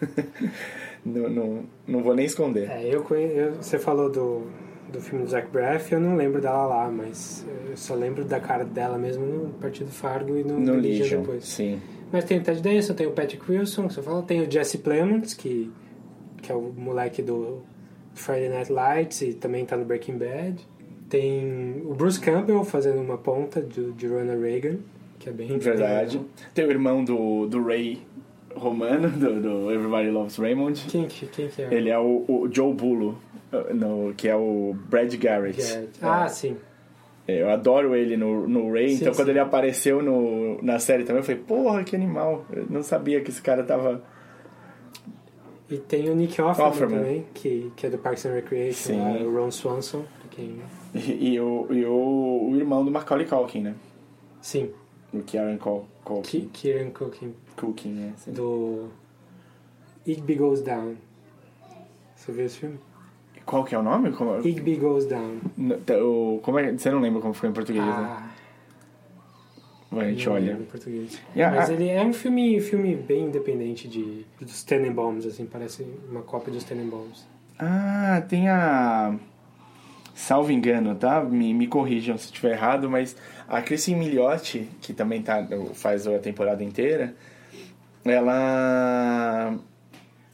não, não, não vou nem esconder. É, eu, eu Você falou do, do filme do Zach Braff, eu não lembro dela lá, mas eu só lembro da cara dela mesmo no Partido Fargo e no, no Legion depois. sim. Mas tem o Ted Danson, tem o Patrick Wilson, que você falou, tem o Jesse Plemons, que, que é o moleque do Friday Night Lights e também tá no Breaking Bad. Tem o Bruce Campbell fazendo uma ponta de, de Ronald Reagan, que é bem Verdade. Tem o irmão do, do Ray Romano, do, do Everybody Loves Raymond. Quem, que- quem que é? Ele é o, o Joe Bulo, no, que é o Brad Garrett. Garrett. Ah, sim. É, Eu adoro ele no, no Ray, Sim, então quando sim. ele apareceu no, na série também, eu falei, porra, que animal. Eu não sabia que esse cara tava. E tem o Nick Offerman, Offerman. também, que, que é do Parks and Recreation, Sim. lá, o Ron Swanson. E, e o, e o, o irmão do Macaulay Culkin, né? Sim, O Kieran Cul- Culkin. Ki- Kieran Culkin, Culkin, né? Sim. do Igby Goes Down. Você viu esse filme? Qual que é o nome? Como, Igby Goes Down. N- tá, o, como é, você não lembra como foi em português, né? Ah, Vai, a gente não olha. em português. Yeah, Mas ah- ele é um filme, filme bem independente de, dos Tenenbaums, assim, parece uma cópia dos Tenenbaums. Ah, tem a. Salvo engano, tá? Me, me corrijam se estiver errado, mas a Kristen Milioti, que também tá, faz a temporada inteira, ela.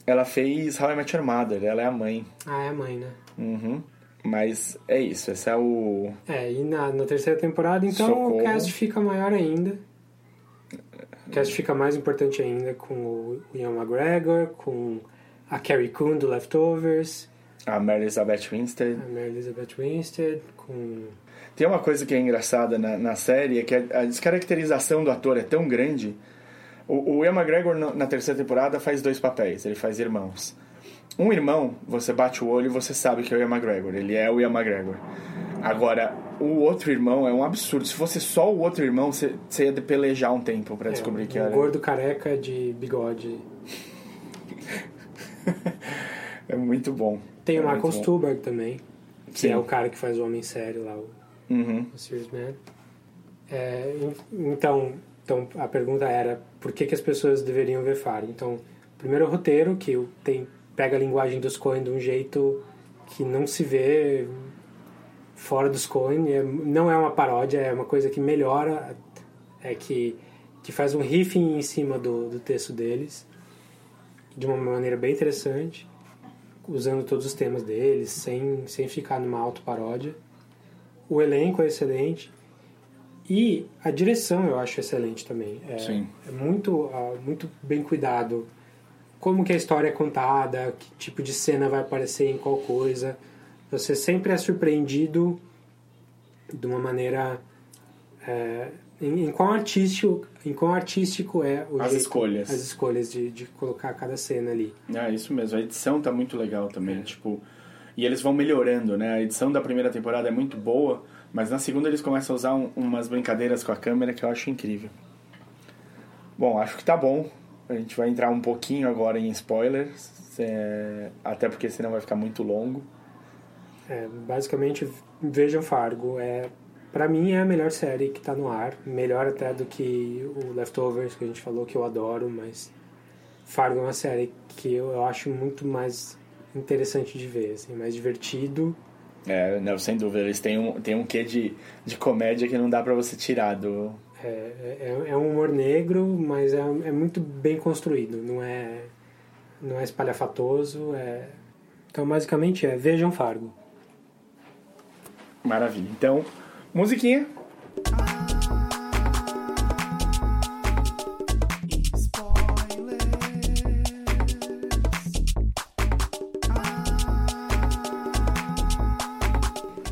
Ela fez How I Met Your Mother, ela é a mãe. Ah, é a mãe, né? Uhum. Mas é isso, esse é o. É, e na, na terceira temporada, então, Socorro. o cast fica maior ainda. O cast fica mais importante ainda com o Ian McGregor, com a Carrie Coon do Leftovers, A Mary Elizabeth Winstead. a Mary Elizabeth Winstead, com... Tem uma coisa que é engraçada na, na série, é que a, a descaracterização do ator é tão grande. O, o Ian McGregor, na terceira temporada, faz dois papéis. Ele faz irmãos. Um irmão, você bate o olho e você sabe que é o Ian McGregor. Ele é o Ian McGregor. Agora, o outro irmão é um absurdo. Se fosse só o outro irmão, você, você ia pelejar um tempo pra descobrir é, que um era... gordo careca de bigode. É muito bom. Tem é o Michael muito bom. Stuhlbarg também, que Sim. é o cara que faz o Homem Sério lá, o, Uhum. o Serious Man. É, en- então, então, a pergunta era por que, que as pessoas deveriam ver Fargo? Então, primeiro o roteiro, que tem, pega a linguagem dos Coen de um jeito que não se vê fora dos Coen. É, não é uma paródia, é uma coisa que melhora, é que, que faz um riffing em cima do, do texto deles de uma maneira bem interessante, usando todos os temas deles, sem, sem ficar numa autoparódia. O elenco é excelente e a direção eu acho excelente também. É, Sim. é muito, ah, muito bem cuidado. Como que a história é contada, que tipo de cena vai aparecer em qual coisa. Você sempre é surpreendido de uma maneira... é, em, em quão artístico, em quão artístico é o As jeito- escolhas. as escolhas de, de colocar cada cena ali. É, isso mesmo. A edição tá muito legal também, tipo... E eles vão melhorando, né? A edição da primeira temporada é muito boa, mas na segunda eles começam a usar um- umas brincadeiras com a câmera que eu acho incrível. Bom, acho que tá bom. A gente vai entrar um pouquinho agora em spoilers, é, até porque senão vai ficar muito longo. É, basicamente, vejam Fargo. É, para mim é a melhor série que tá no ar. Melhor até do que o Leftovers, que a gente falou que eu adoro, mas Fargo é uma série que eu, eu acho muito mais interessante de ver, assim, mais divertido. É, não, sem dúvida, eles têm um, têm um quê de, de comédia que não dá pra você tirar do... É, é, é um humor negro, mas é, é muito bem construído. Não é, não é espalhafatoso. É... Então, basicamente, é vejam Fargo. Maravilha. Então, musiquinha.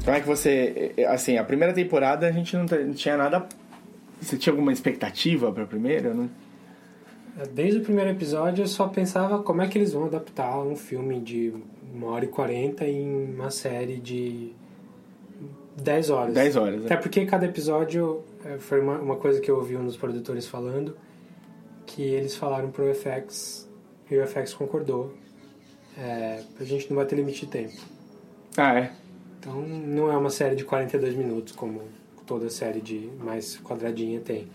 Como é que você. Assim, a primeira temporada a gente não, tinha nada. Você tinha alguma expectativa pra primeira? Não? Desde o primeiro episódio eu só pensava como é que eles vão adaptar um filme de uma hora e quarenta em uma série de 10 horas. 10 horas, Até né? porque cada episódio eh, foi uma, uma coisa que eu ouvi um dos produtores falando, que eles falaram pro FX e o FX concordou. É, a gente não vai ter limite de tempo. Ah, é. Então não é uma série de 42 minutos como toda série de mais quadradinha tem.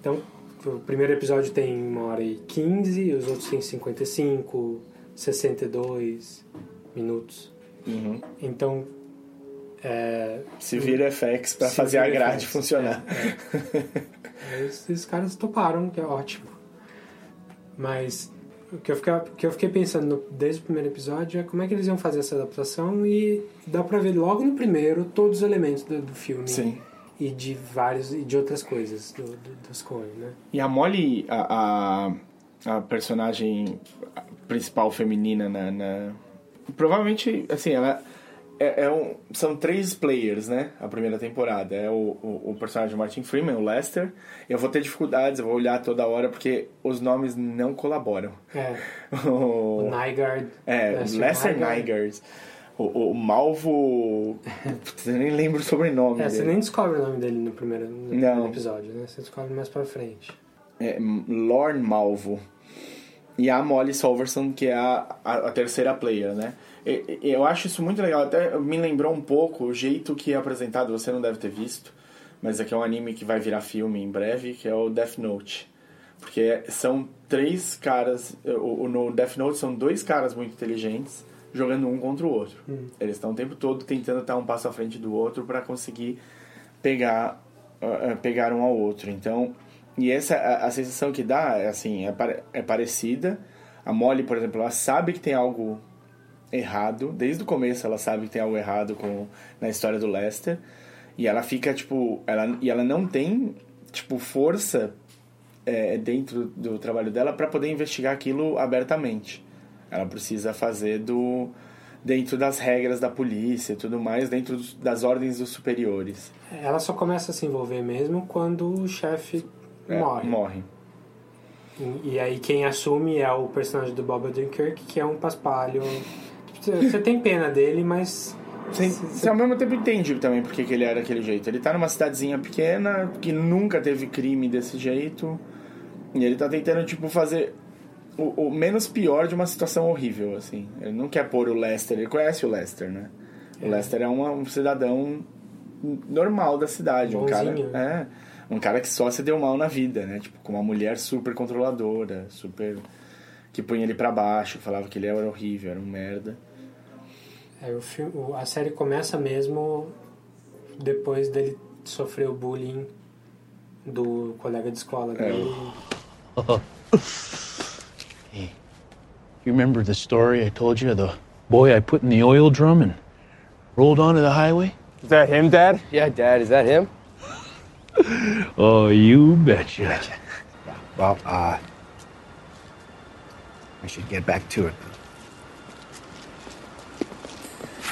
Então o primeiro episódio tem uma hora e 15, os outros têm 55, 62 minutos. Uhum. Então é, Se vira FX pra Se fazer a grade FX, funcionar. esses caras toparam, que é ótimo. Mas O que eu fiquei, que eu fiquei pensando no- desde o primeiro episódio é como é que eles iam fazer essa adaptação e dá pra ver logo no primeiro todos os elementos do, do filme. Sim. E de vários e de outras coisas do, do, dos Coen, né? E a Molly, a, a, a personagem principal feminina na, na- Provavelmente, assim, ela... É, é um, são três players, né? A primeira temporada. É o, o, o personagem Martin Freeman, o Lester. Eu vou ter dificuldades, eu vou olhar toda hora, porque os nomes não colaboram. É, O- o Nygaard. É, Lester Lester Nygaard. Nygaard. O, o Malvo. Putz, eu nem lembro o sobrenome É, você dele. nem descobre o nome dele no primeiro, no primeiro episódio, né? Você descobre mais pra frente. É, Lorne Malvo. E a Molly Solverson, que é a, a, a terceira player, né? Eu acho isso muito legal. Até me lembrou um pouco o jeito que é apresentado, você não deve ter visto, mas aqui é um anime que vai virar filme em breve, que é o Death Note. Porque são três caras. No Death Note são dois caras muito inteligentes jogando um contra o outro. Eles estão o tempo todo tentando estar um passo à frente do outro para conseguir pegar, ah, ah, pegar um ao outro. Então, e essa a, a sensação que dá é assim, é, pare- é parecida. A Molly, por exemplo, ela sabe que tem algo errado, desde o começo ela sabe que tem algo errado com na história do Lester. E ela fica tipo, ela e ela não tem tipo força é, dentro do trabalho dela para poder investigar aquilo abertamente. Ela precisa fazer do dentro das regras da polícia e tudo mais, dentro das ordens dos superiores. Ela só começa a se envolver mesmo quando o chefe É, morre. Morre. E, e aí quem assume é o personagem do Bob Odenkirk, que é um paspalho. Você tem pena dele, mas. Você, você ao mesmo tempo entende também porque que ele era daquele jeito. Ele tá numa cidadezinha pequena que nunca teve crime desse jeito. E ele tá tentando, tipo, fazer o, o menos pior de uma situação horrível, assim. Ele não quer pôr o Lester, ele conhece o Lester, né? O Lester é uma- um cidadão normal da cidade. Um cara, Bonzinho, é, um cara que só se deu mal na vida, né? Tipo, com uma mulher super controladora, super. que punha ele pra baixo, falava que ele era horrível, era um merda. É, o filme, o- a série começa mesmo depois dele sofrer o bullying do colega de escola dele. Hey, you remember the story I told you of the boy I put in the oil drum and rolled onto the highway? Is that him, Dad? Yeah, Dad. Is that him? Oh, you betcha. Well, uh, I should get back to it.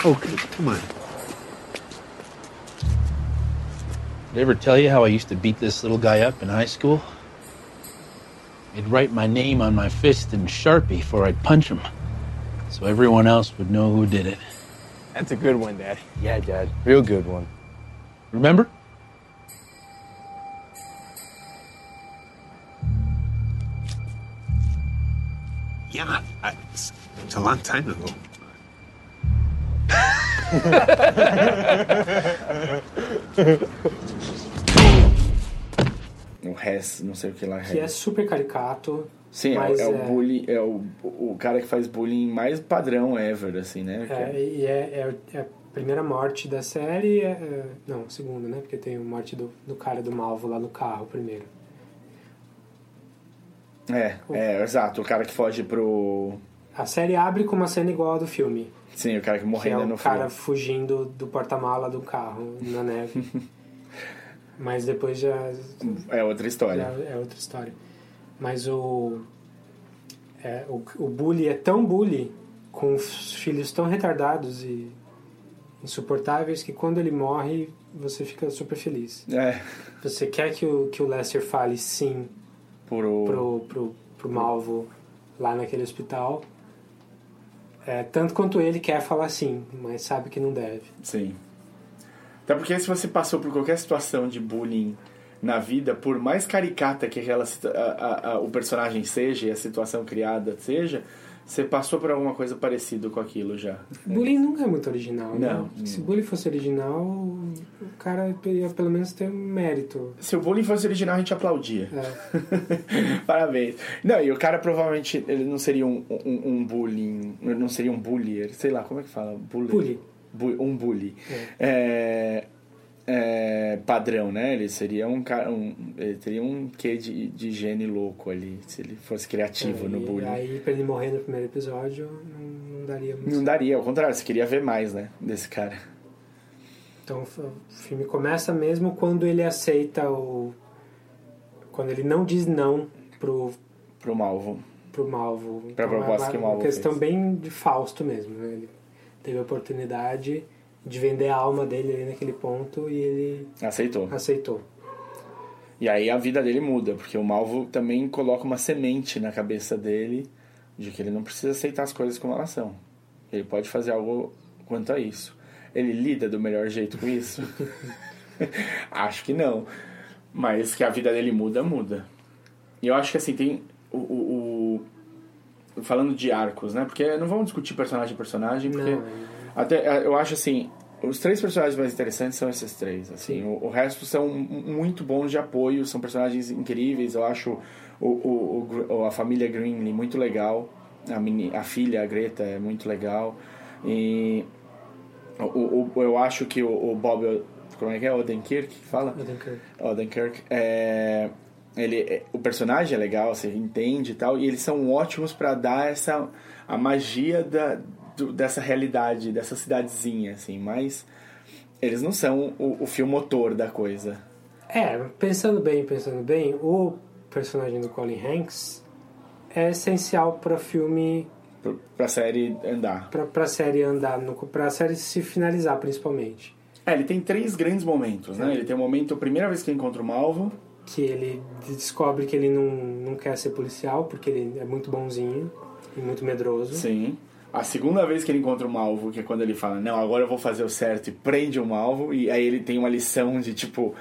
Okay, come on. Did I ever tell you how I used to beat this little guy up in high school? I'd write my name on my fist in Sharpie before I'd punch him, so everyone else would know who did it. That's a good one, Dad. Yeah, Dad. Real good one. Remember? Yeah, I, it's, it's a long time ago. O Hess, não sei o que lá. Que é super caricato. Sim, é, é o bully, é o, o cara que faz bullying mais padrão ever, assim, né? Que É, e é, é, é a primeira morte da série. é- é- não, segunda, né? Porque tem a morte do, do cara do Malvo lá no carro primeiro. É, é, exato, o cara que foge pro. A série abre com uma cena igual a do filme. Sim, o cara que Que é morrendo o no cara filme. fugindo do porta-mala do carro na neve. Mas depois já, É outra história. é outra história. Mas o, é, o. O bully é tão bully, com os filhos tão retardados e insuportáveis, que quando ele morre, você fica super feliz. É, Você quer que o, que o Lester fale sim pro. pro, pro, pro Malvo lá naquele hospital. É, tanto quanto ele quer falar sim, mas sabe que não deve. Sim. Até porque se você passou por qualquer situação de bullying na vida, por mais caricata que a- a- a- o personagem seja e a situação criada seja, você passou por alguma coisa parecida com aquilo já. Bullying nunca é muito original, Não. né? Se bullying fosse original, o cara ia pelo menos ter mérito. Se o bullying fosse original, a gente aplaudia. É. Parabéns. Não, e o cara provavelmente ele não seria um, um, um bullying, não seria um bullier, sei lá, como é que fala? Bully. Bully. Bu- um bully. É, é, padrão, né? Ele seria um cara. Um, ele teria um quê de, de gene louco ali, se ele fosse criativo no É, E bullying. aí, pra ele morrer no primeiro episódio, não, não daria muito Não daria, ao contrário, você queria ver mais, né? Desse cara. Então o filme começa mesmo quando ele aceita o. Quando ele não diz não pro, Pro Malvo. pro Malvo. Pra Então, proposta é que o uma Malvo questão fez. bem de Fausto mesmo. Né? Ele teve a oportunidade de vender a alma dele ali naquele ponto e ele Aceitou. aceitou. E aí a vida dele muda, porque o Malvo também coloca uma semente na cabeça dele de que ele não precisa aceitar as coisas como elas são. Ele pode fazer algo quanto a isso. Ele lida do melhor jeito com isso? acho que não. Mas que a vida dele muda, muda. E eu acho que assim, tem o, o- o- falando de arcos, né? Porque não vamos discutir personagem a personagem, porque Não, até eu acho assim, os três personagens mais interessantes são esses três, assim. O, o resto são muito bons de apoio, são personagens incríveis. Eu acho o, o, a família Greenlee muito legal. A, meni- a filha, a Greta, é muito legal. E eu acho que o, Bob, como é que é? Odenkirk que fala? Odenkirk. Odenkirk, é, ele, é- o personagem é legal, você entende e tal, e eles são ótimos pra dar essa a magia da, do- dessa realidade, dessa cidadezinha, assim, mas eles não são o, o fio motor da coisa. É, pensando bem, pensando bem, o personagem do Colin Hanks é essencial para filme, Pro- Pra série andar. pra, pra série andar, no, pra série se finalizar principalmente. É, ele tem três grandes momentos, né? Ele tem o momento, a primeira vez que ele encontra o Malvo, Que ele descobre que ele não, não quer ser policial porque ele é muito bonzinho e muito medroso. sim. A segunda vez que ele encontra o Malvo, que é quando ele fala, não, agora eu vou fazer o certo e prende o Malvo, e aí ele tem uma lição de, tipo,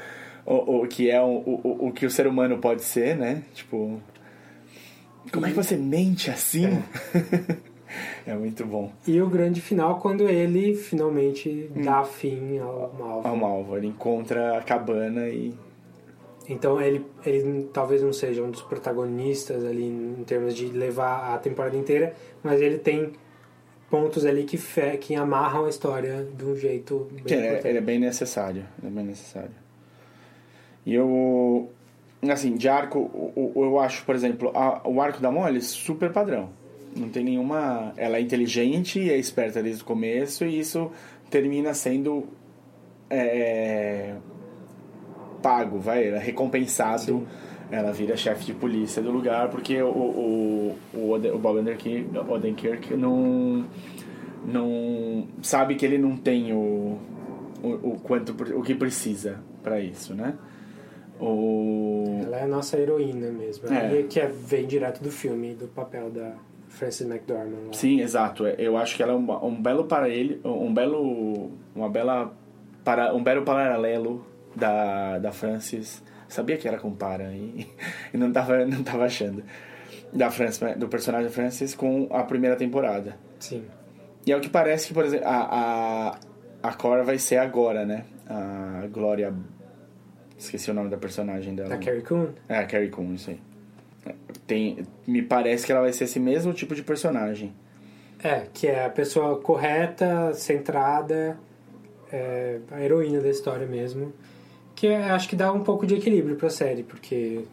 o, o que é o, o, o que o ser humano pode ser, né? Tipo, como é que você mente assim? É, muito bom. E o grande final quando ele finalmente dá fim ao Malvo. Ao Malvo, ele encontra a cabana e... Então ele, ele talvez não seja um dos protagonistas ali em termos de levar a temporada inteira, mas ele tem pontos ali que, fe, que amarram a história de um jeito bem Que é, ele é bem necessário, é bem necessário. E eu, assim, de arco, eu acho, por exemplo, a- o arco da Molly super padrão. Não tem nenhuma... Ela é inteligente e é esperta desde o começo e isso termina sendo é, pago, vai, é recompensado. Ela vira chefe de polícia do lugar porque o, o, o, o Bob Odenkirk, não, não sabe que ele não tem o, o, o quanto o que precisa para isso, né? O Ela é a nossa heroína mesmo. É. E que é, vem direto do filme, do papel da Frances McDormand. lá. Sim, exato. É, Eu acho que ela é um, um belo para ele, um belo, uma bela para um belo paralelo da da Francis. Sabia que era com para e, e não tava não tava achando da Francis, do personagem Francis com a primeira temporada. Sim. E é o que parece que, por exemplo, a, a, a Cora vai ser agora, né? A Glória. Esqueci o nome da personagem dela. Da Carrie Coon? É, a Carrie Coon, isso aí. Tem, me parece que ela vai ser esse mesmo tipo de personagem. É, que é a pessoa correta, centrada, é, a heroína da história mesmo. Que é, acho que dá um pouco de equilíbrio pra série, porque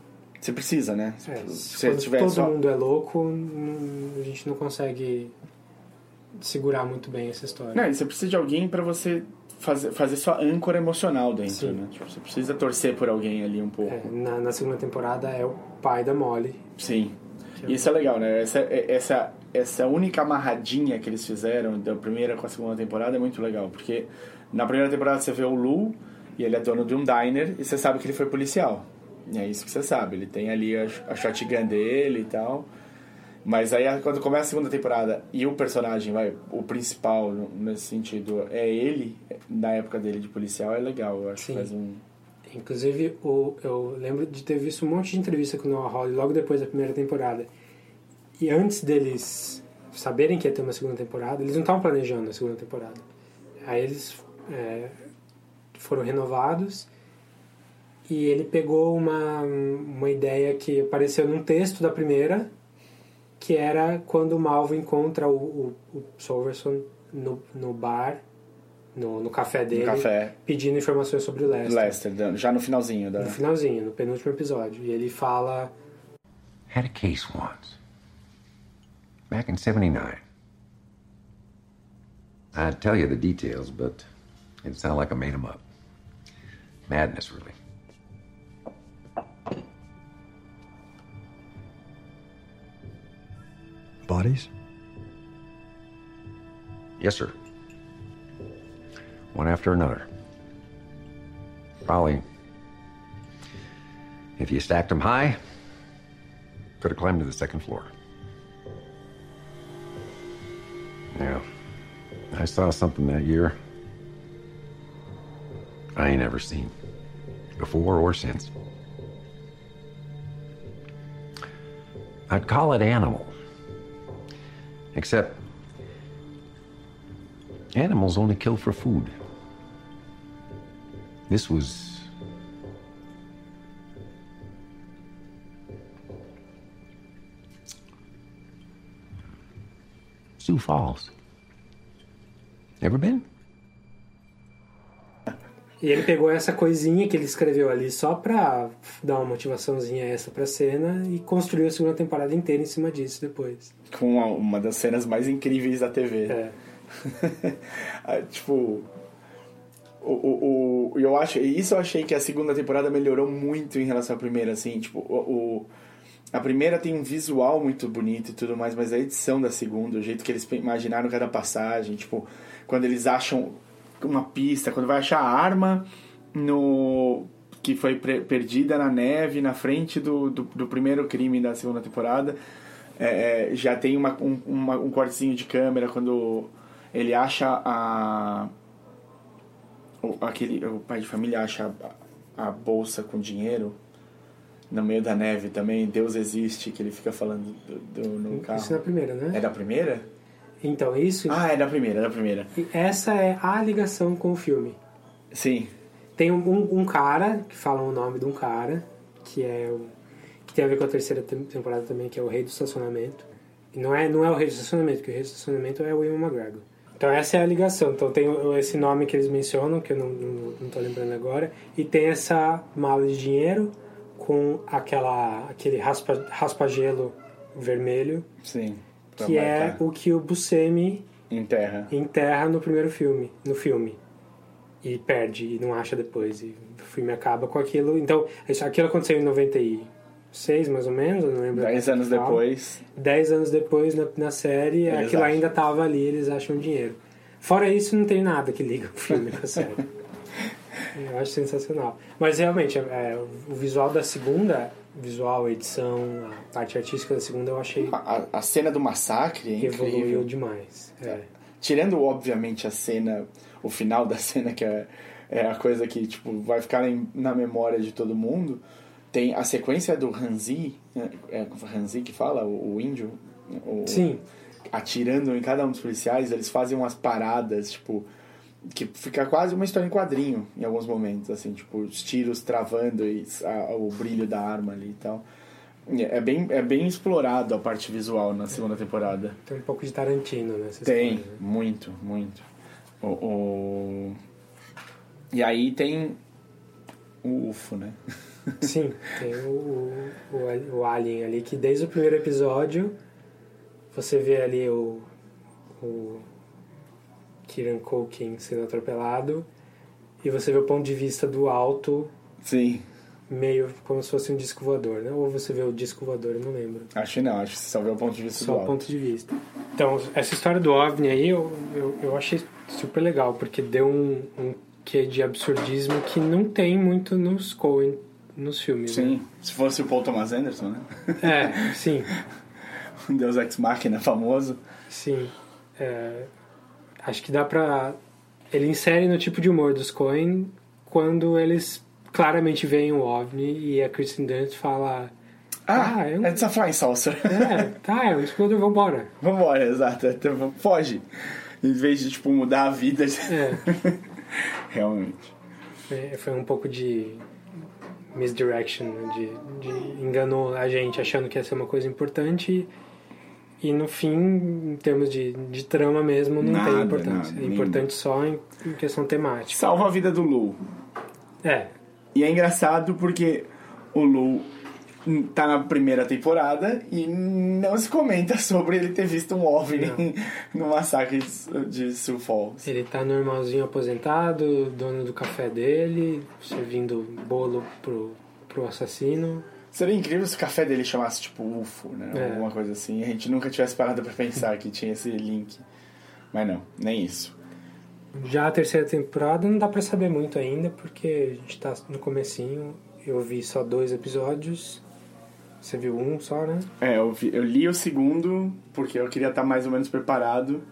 Você precisa, né? Se, é, se tiver todo só. mundo é louco, a gente não consegue segurar muito bem essa história. Não, e você precisa de alguém pra você fazer, fazer sua âncora emocional dentro, Sim. né? Tipo, você precisa torcer por alguém ali um pouco. É, na, na segunda temporada é o pai da Molly. Sim. E isso é legal, né? Essa, essa, essa única amarradinha que eles fizeram da primeira com a segunda temporada é muito legal, porque na primeira temporada você vê o Lu e ele é dono de um diner e você sabe que ele foi policial. E é isso que você sabe. Ele tem ali a, a shotgun dele e tal. Mas aí quando começa a segunda temporada e o personagem, vai, o principal nesse sentido, é ele, na época dele de policial, é legal. Eu acho Sim. que faz um. Inclusive, o, eu lembro de ter visto um monte de entrevista com o Noah Hawley logo depois da primeira temporada. E antes deles saberem que ia ter uma segunda temporada, eles não estavam planejando a segunda temporada. Aí eles é, foram renovados e ele pegou uma, uma ideia que apareceu num texto da primeira, que era quando o Malvo encontra o, o, o Silverson no, no bar no, no café dele, café. pedindo informações sobre o Lester. Lester, já no finalzinho da. No finalzinho, no penúltimo episódio. E ele fala. Had a case once. Back in 79. I'd tell you the details, but it'd sound like I made them up. Madness, really. Bodies? Yes, sir. One after another. Probably, if you stacked them high, could have climbed to the second floor. Yeah. I saw something that year I ain't ever seen before or since. I'd call it animal. Except animals only kill for food. This was Sioux Falls. Ever been? E ele pegou essa coisinha que ele escreveu ali só pra dar uma motivaçãozinha essa pra cena e construiu a segunda temporada inteira em cima disso depois. Com uma, uma das cenas mais incríveis da TV. É. Ah, tipo. O, o, o, eu acho. Isso eu achei que a segunda temporada melhorou muito em relação à primeira, assim. Tipo, o, o a primeira tem um visual muito bonito e tudo mais, mas a edição da segunda, o jeito que eles imaginaram cada passagem, tipo, quando eles acham uma pista, quando vai achar a arma no que foi perdida na neve na frente do, do, do primeiro crime da segunda temporada, é, já tem uma, um, uma, um cortezinho de câmera quando ele acha a o, aquele o pai de família acha a, a bolsa com dinheiro no meio da neve também, Deus existe, que ele fica falando do, do, no carro. Isso é da primeira, né? É da primeira? Então, isso. Ah, é da primeira, é da primeira. Essa é a ligação com o filme. Sim. Tem um, um cara, que fala o nome de um cara, que é o. que tem a ver com a terceira temporada também, que é o Rei do Estacionamento. E não é, não é o Rei do Estacionamento, que o Rei do Estacionamento é o William McGregor. Então essa é a ligação. Então tem esse nome que eles mencionam, que eu não, não, não tô lembrando agora, e tem essa mala de dinheiro com aquela aquele raspa, raspa-gelo vermelho. Sim. Que é o que o Buscemi enterra. enterra no primeiro filme, no filme. E perde e não acha depois. E o filme acaba com aquilo. Então, isso, aquilo aconteceu em 96, mais ou menos, não lembro. Dez anos depois. Dez anos depois, na, na série, Eles aquilo acham. ainda tava ali, eles acham dinheiro. Fora isso, não tem nada que liga o filme com a série. Eu acho sensacional. Mas realmente, é, o visual da segunda, visual, a edição, a parte artística da segunda, eu achei A, a cena do massacre é evoluiu incrível. demais. É. Tirando, obviamente, a cena, o final da cena, que é, é a coisa que tipo, vai ficar em- na memória de todo mundo, tem a sequência do Hanzi, né? é Hanzi que fala, o, o índio, o- Sim. atirando em cada um dos policiais, eles fazem umas paradas, tipo, que fica quase uma história em quadrinho em alguns momentos, assim, tipo, os tiros travando e a- o brilho da arma ali e tal. É bem, é bem explorado a parte visual na segunda temporada. Tem um pouco de Tarantino nessa Tem, história, né? muito, muito. O, o- E aí tem o UFO, né? Sim, tem o, o, o Alien ali, que desde o primeiro episódio você vê ali o, o Kieran Culkin sendo atropelado e você vê o ponto de vista do alto Sim. meio como se fosse um disco voador, né? Ou você vê o disco voador, eu não lembro. Acho que não, acho que você só vê o ponto de vista Só do o alto. ponto de vista. Então, essa história do OVNI aí eu, eu, eu achei super legal, porque deu um, um quê de absurdismo que não tem muito nos Coen, nos filmes. Sim, Né? se fosse o Paul Thomas Anderson, né? É, sim. Um Deus Ex Machina famoso. Sim. É, acho que dá pra. Ele insere no tipo de humor dos Coen quando eles claramente veem o OVNI e a Kristen Dunst fala. Ah, é um- it's a flying saucer. É, tá, é um explorador, vambora. Vambora, exato. Então, Foge. Em vez de, tipo, mudar a vida. É. Realmente. É, foi um pouco de misdirection, né? de, de enganou a gente achando que ia ser uma coisa importante E no fim, em termos de, de trama mesmo, não Nada, tem importância. nada, é importante só em, em questão temática. Salva a vida do Lu. É, E é engraçado porque o Lu tá na primeira temporada e não se comenta sobre ele ter visto um OVNI no massacre de Sioux Falls. ele tá normalzinho aposentado, dono do café dele, servindo bolo pro, pro assassino. Seria incrível se o café dele chamasse tipo UFO, né? É. Alguma coisa assim. A gente nunca tivesse parado pra pensar que tinha esse link. Mas não, nem isso. Já a terceira temporada não dá pra saber muito ainda, porque a gente tá no comecinho. Eu vi só dois episódios. Você viu um só, né? É, eu, vi- eu li o segundo porque eu queria estar mais ou menos preparado.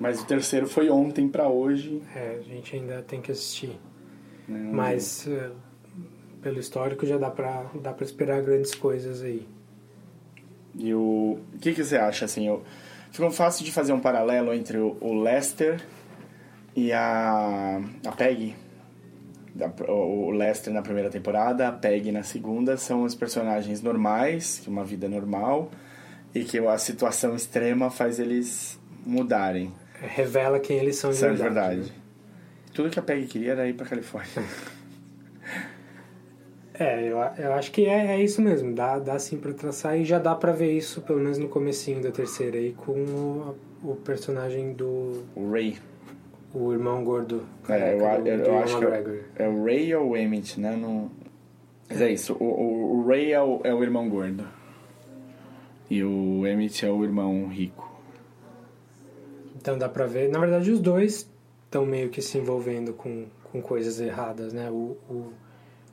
Mas o terceiro foi ontem pra hoje. É, a gente ainda tem que assistir. né? Mas pelo histórico já dá pra, dá pra esperar grandes coisas aí. E o. O que, que você acha, assim? Eu... Ficou fácil de fazer um paralelo entre o, o Lester e a. a Peggy. Da- o Lester na primeira temporada, a Peggy na segunda, são os personagens normais, que uma vida normal, e que a situação extrema faz eles mudarem. Revela quem eles são de Isso é verdade. verdade. Tudo que a Peggy queria era ir pra Califórnia. É, eu, eu acho que é, é isso mesmo. Dá, dá sim pra traçar e já dá pra ver isso, pelo menos no comecinho da terceira aí, com o, o personagem do... O Ray. O irmão gordo. É, eu, do- eu, do eu acho que é, o- é o Ray ou o Emmett, né? Não... Mas é isso, o, o, o Ray é o, é o irmão gordo. E o Emmett é o irmão rico. Então dá pra ver. Na verdade, os dois estão meio que se envolvendo com, com coisas erradas, né? O, o,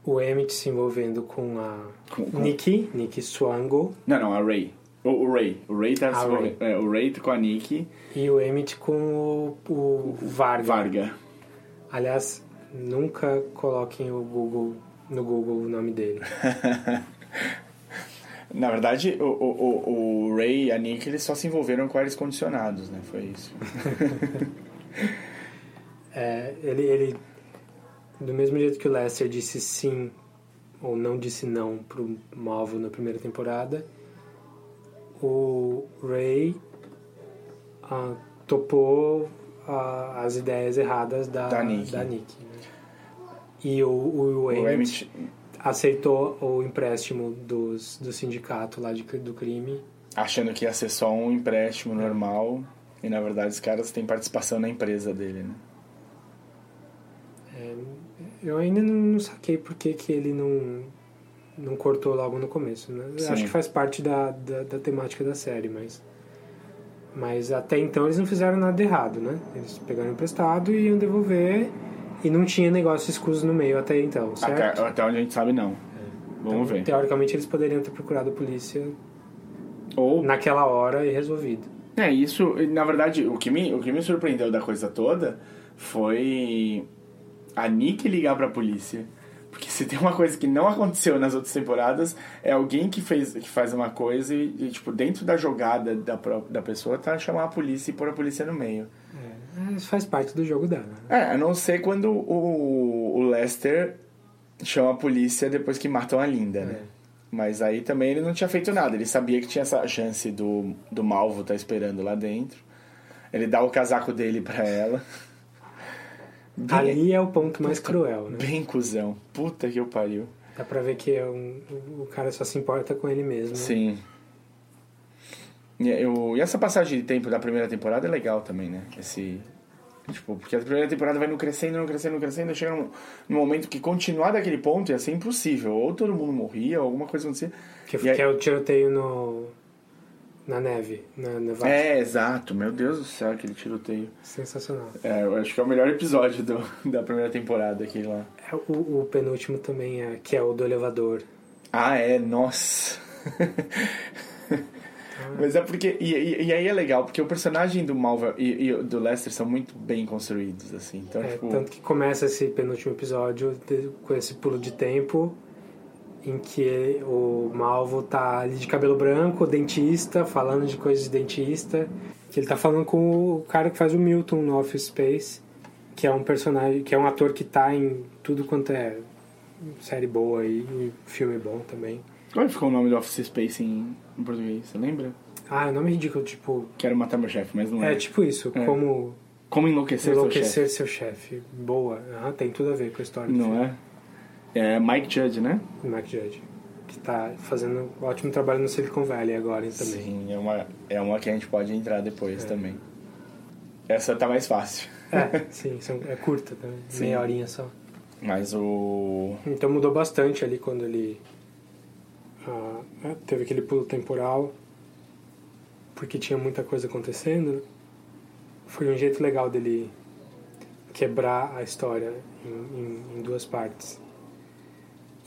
o Emmett se envolvendo com a Com- com- Nikki, Nikki Swango, Não, não, a Ray. O, o Ray. O Ray tá se envolvendo- é, o Ray com a Nikki e o Emmett com o, o Varga. Varga. Aliás, nunca coloquem o Google no Google o nome dele. Na verdade, o, o, o, Ray e a Nikki eles só se envolveram com ares condicionados, né? Foi isso. É, ele, ele, do mesmo jeito que o Lester disse sim ou não disse não pro Malvo na primeira temporada, o Ray ah, topou ah, as ideias erradas da, Da Nikki. da Nikki, né? E o, o, O Emmett Emmett aceitou o empréstimo dos, do sindicato lá de, do crime. achando que ia ser só um empréstimo normal. E na verdade os caras têm participação na empresa dele, né? É, eu ainda não, não saquei por que, que ele não, não cortou logo no começo. Né? Acho que faz parte da, da, da temática da série, mas. Mas até então eles não fizeram nada errado, né? Eles pegaram emprestado e iam devolver e não tinha negócio escuso no meio até então, certo? Até, até onde a gente sabe, não. Vamos Então, ver. Teoricamente eles poderiam ter procurado a polícia Ou naquela hora e resolvido. É, isso, na verdade, o que me, o que me surpreendeu da coisa toda foi a Nick ligar pra polícia. Porque se tem uma coisa que não aconteceu nas outras temporadas, é alguém que, fez, que faz uma coisa e, e, tipo, dentro da jogada da, da pessoa tá chamar a polícia e pôr a polícia no meio. É, Isso faz parte do jogo dela. né? É, a não ser quando o, o Lester chama a polícia depois que matam a Linda, né? Mas aí também ele não tinha feito nada. Ele sabia que tinha essa chance do, do Malvo estar esperando lá dentro. Ele dá o casaco dele pra ela. Bem- Ali é o ponto mais cruel, né? Bem cuzão. Puta que eu pariu. Dá pra ver que é um, o cara só se importa com ele mesmo. Sim. E, eu, e essa passagem de tempo da primeira temporada é legal também, né? Esse. Tipo, porque a primeira temporada vai no crescendo, no crescendo, no crescendo, chega num, num momento que continuar daquele ponto ia ser impossível. Ou todo mundo morria, ou alguma coisa acontecia. Que, E aí- que é o tiroteio no, na neve, na nevada. É, exato. Meu Deus do céu, aquele tiroteio. Sensacional. É, eu acho que é o melhor episódio do, da primeira temporada, aquele lá. É, o, o penúltimo também é, que é o do elevador. Ah, é, nossa. Mas é porque. E, e, e aí é legal, porque o personagem do Malva e, e do Lester são muito bem construídos, assim. Então, É, tipo. Tanto que começa esse penúltimo episódio com esse pulo de tempo em que o Malvo tá ali de cabelo branco, dentista, falando de coisas de dentista. Que ele tá falando com o cara que faz o Milton no Office Space, que é um personagem, que é um ator que tá em tudo quanto é série boa e, filme bom também. Como ficou o nome do Office Space em, em português? Você lembra? Ah, é um nome ridículo, tipo. Quero matar meu chefe, mas não é. É tipo isso, É. como. Como enlouquecer, Enlouquecer seu seu chefe. Boa. Ah, tem tudo a ver com a história chefe. do Não filme. é? É Mike Judge, né? Mike Judge. Que tá fazendo um ótimo trabalho no Silicon Valley agora também. Sim, é uma, é uma que a gente pode entrar depois também. Essa tá mais fácil. É, sim, é curta também. Sim. Meia horinha só. Mas o. Então mudou bastante ali quando ele ah, é, teve aquele pulo temporal, porque tinha muita coisa acontecendo. né? Foi um jeito legal dele quebrar a história em, em- em duas partes.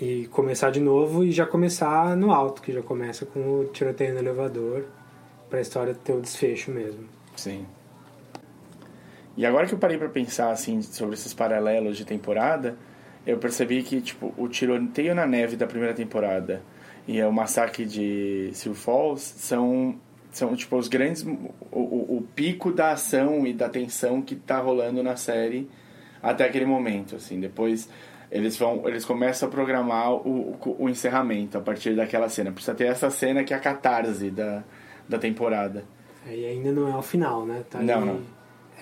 E começar de novo e já começar no alto, que já começa com o tiroteio no elevador, pra história ter o desfecho mesmo. Sim. E agora que eu parei pra pensar assim sobre esses paralelos de temporada, eu percebi que tipo o tiroteio na neve da primeira temporada e o massacre de Sioux Falls são são tipo os grandes o, o, o pico da ação e da tensão que tá rolando na série até aquele momento assim depois eles vão eles começam a programar o, o, o encerramento a partir daquela cena precisa ter essa cena que é a catarse da, da temporada Aí ainda não é o final, né? Tá Não, ali- não.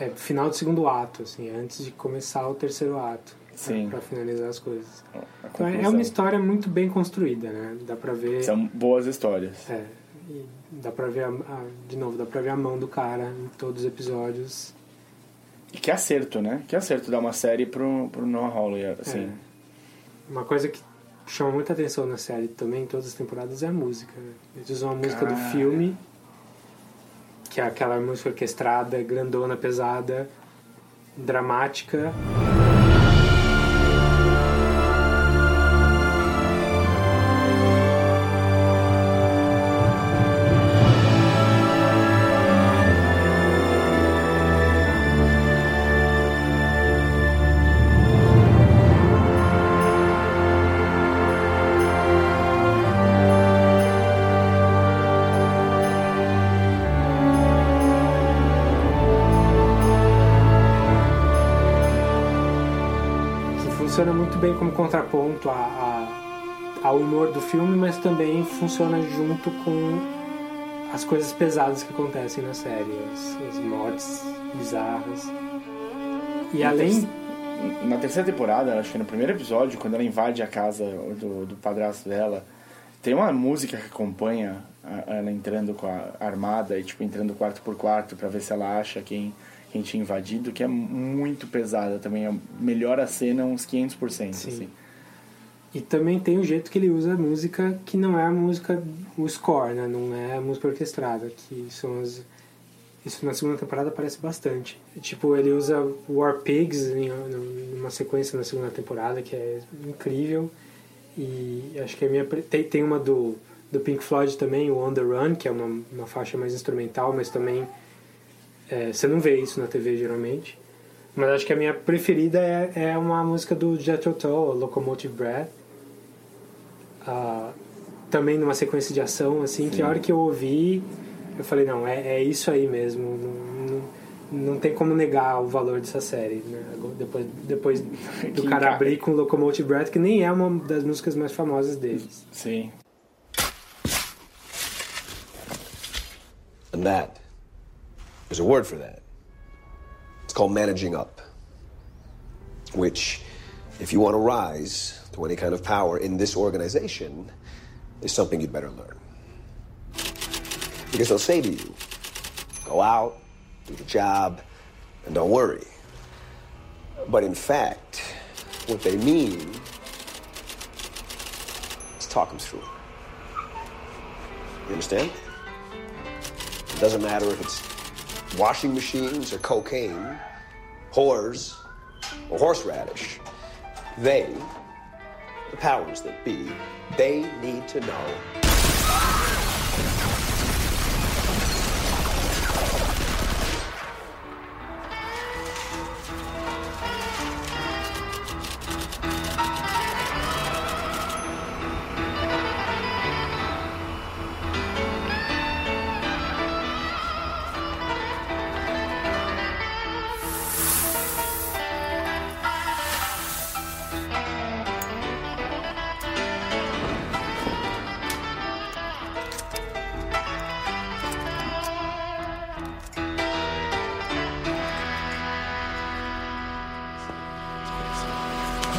É final do segundo ato, assim, antes de começar o terceiro ato. né, Sim. Pra finalizar as coisas. a Então é conclusão. uma história muito bem construída, né? Dá pra ver. São boas histórias. É. E dá pra ver, a, a- de novo, dá pra ver a mão do cara em todos os episódios. E que acerto, né? Que acerto dar uma série pro, pro Noah Hawley, assim. Uma coisa que chama muita atenção na série também, em todas as temporadas, é a música. né? Eles usam a música do Cara. filme, que é aquela música orquestrada, grandona, pesada, dramática. Contraponto a, a- ao humor do filme, mas também funciona junto com as coisas pesadas que acontecem na série, as, as mortes bizarras. E Na além. ter- Na terceira temporada, acho que no primeiro episódio, quando ela invade a casa do, do padrasto dela, tem uma música que acompanha ela entrando com a armada e, tipo, entrando quarto por quarto pra ver se ela acha quem, quem tinha invadido, que é muito pesada também. é- Melhora a cena uns 500%, assim. E também tem o jeito que ele usa a música que não é a música, o score, né? Não é a música orquestrada, que são as. Isso na segunda temporada aparece bastante. Tipo, ele usa War Pigs em uma sequência na segunda temporada que é incrível. E acho que a minha. Tem, tem uma do, do Pink Floyd também, o On the Run, que é uma, uma faixa mais instrumental, mas também. é, você não vê isso na TV geralmente. Mas acho que a minha preferida é, é uma música do Jethro Tull, Locomotive Breath. Ah, também numa sequência de ação, assim, que a hora que eu ouvi, eu falei, não, é, é isso aí mesmo. Não, não, não tem como negar o valor dessa série. Né? Depois, depois do cara abrir com Locomotive Breath, que nem é uma das músicas mais famosas deles. Sim. And that, there's a word for that. Called managing up. Which, if you want to rise to any kind of power in this organization, is something you'd better learn. Because they'll say to you, go out, do the job, and don't worry. But in fact, what they mean is talk them through. You understand? It doesn't matter if it's washing machines or cocaine, whores or horseradish. They, the powers that be, they need to know.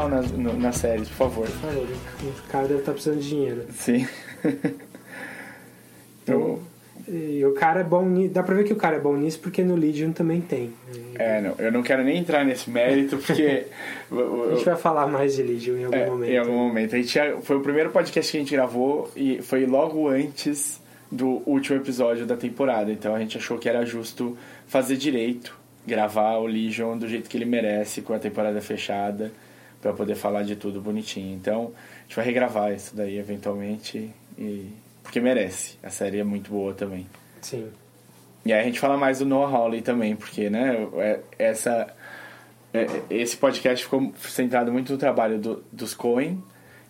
Total nas, no- nas séries, por favor. O cara deve estar precisando de dinheiro. Sim. Então, e o cara é bom nisso. Dá pra ver que o cara é bom nisso porque no Legion também tem. É, não, eu não quero nem entrar nesse mérito, porque. A gente vai falar mais de Legion em algum É, momento. Em algum momento. A gente foi o primeiro podcast que a gente gravou e foi logo antes do último episódio da temporada. Então a gente achou que era justo fazer direito, gravar o Legion do jeito que ele merece, com a temporada fechada, pra poder falar de tudo bonitinho. Então a gente vai regravar isso daí eventualmente, e porque merece. A série é muito boa também. Sim. E aí a gente fala mais do Noah Hawley também, porque, né, é- essa, é- esse podcast ficou centrado muito no trabalho do- dos Coen,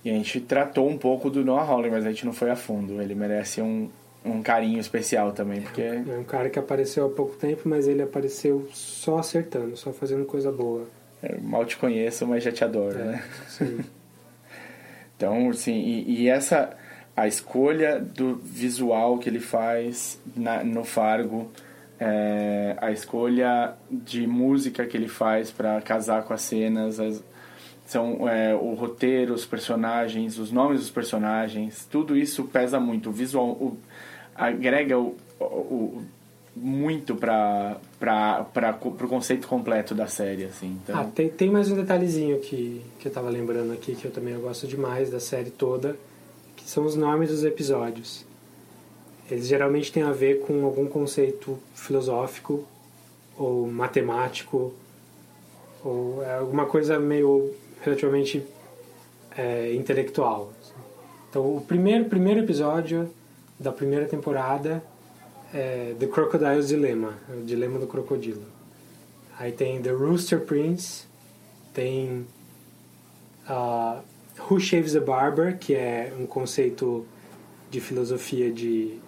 e a gente tratou um pouco do Noah Hawley, mas a gente não foi a fundo. Ele merece um, um carinho especial também, porque É um cara que apareceu há pouco tempo, mas ele apareceu só acertando, só fazendo coisa boa. Mal te conheço, mas já te adoro, É, né? sim. Então, assim, e, e essa a escolha do visual que ele faz na- no Fargo, é, a escolha de música que ele faz para casar com as cenas, as- são é, o roteiro, os personagens, os nomes dos personagens, tudo isso pesa muito. O visual o- agrega o- o- muito para o conceito completo da série, assim. Então, Ah, tem, tem mais um detalhezinho que, que eu tava lembrando aqui, que eu também gosto demais da série toda, que são os nomes dos episódios. Eles geralmente têm a ver com algum conceito filosófico ou matemático ou é alguma coisa meio relativamente é, intelectual. assim. Então, o primeiro, primeiro episódio da primeira temporada é The Crocodile's Dilemma, é o dilema do crocodilo. Aí tem The Rooster Prince, tem ah, Who Shaves the Barber, que é um conceito de filosofia de.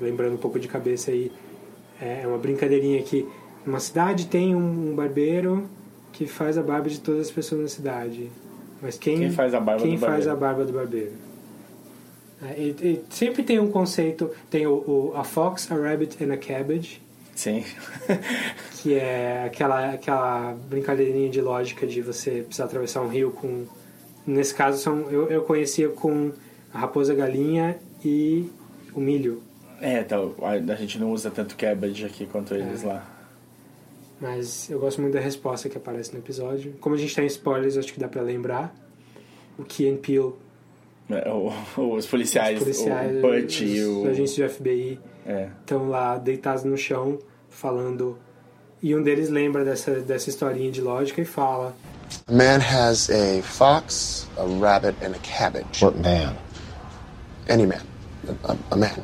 Lembrando um pouco de cabeça aí, é uma brincadeirinha que numa cidade tem um, um barbeiro que faz a barba de todas as pessoas na cidade. Mas quem, Quem faz a barba quem faz a barba do barbeiro? É, e- e sempre tem um conceito, tem o, o- a Fox, a Rabbit and a Cabbage, sim. que é aquela, aquela brincadeirinha de lógica de você precisar atravessar um rio com. Nesse caso, são, eu, eu conhecia com a raposa a galinha e o milho. É, então, a, gente não usa tanto cabbage aqui quanto eles lá. Mas eu gosto muito da resposta que aparece no episódio. Como a gente tem spoilers, acho que dá pra lembrar. O Key and Peele, É, o- os policiais, os policiais o Butch e os o... agentes do FBI É. estão lá deitados no chão falando. E um deles lembra dessa, dessa historinha de lógica e fala: A man has a fox, a rabbit, and a cabbage. What man? Any man. A- a man.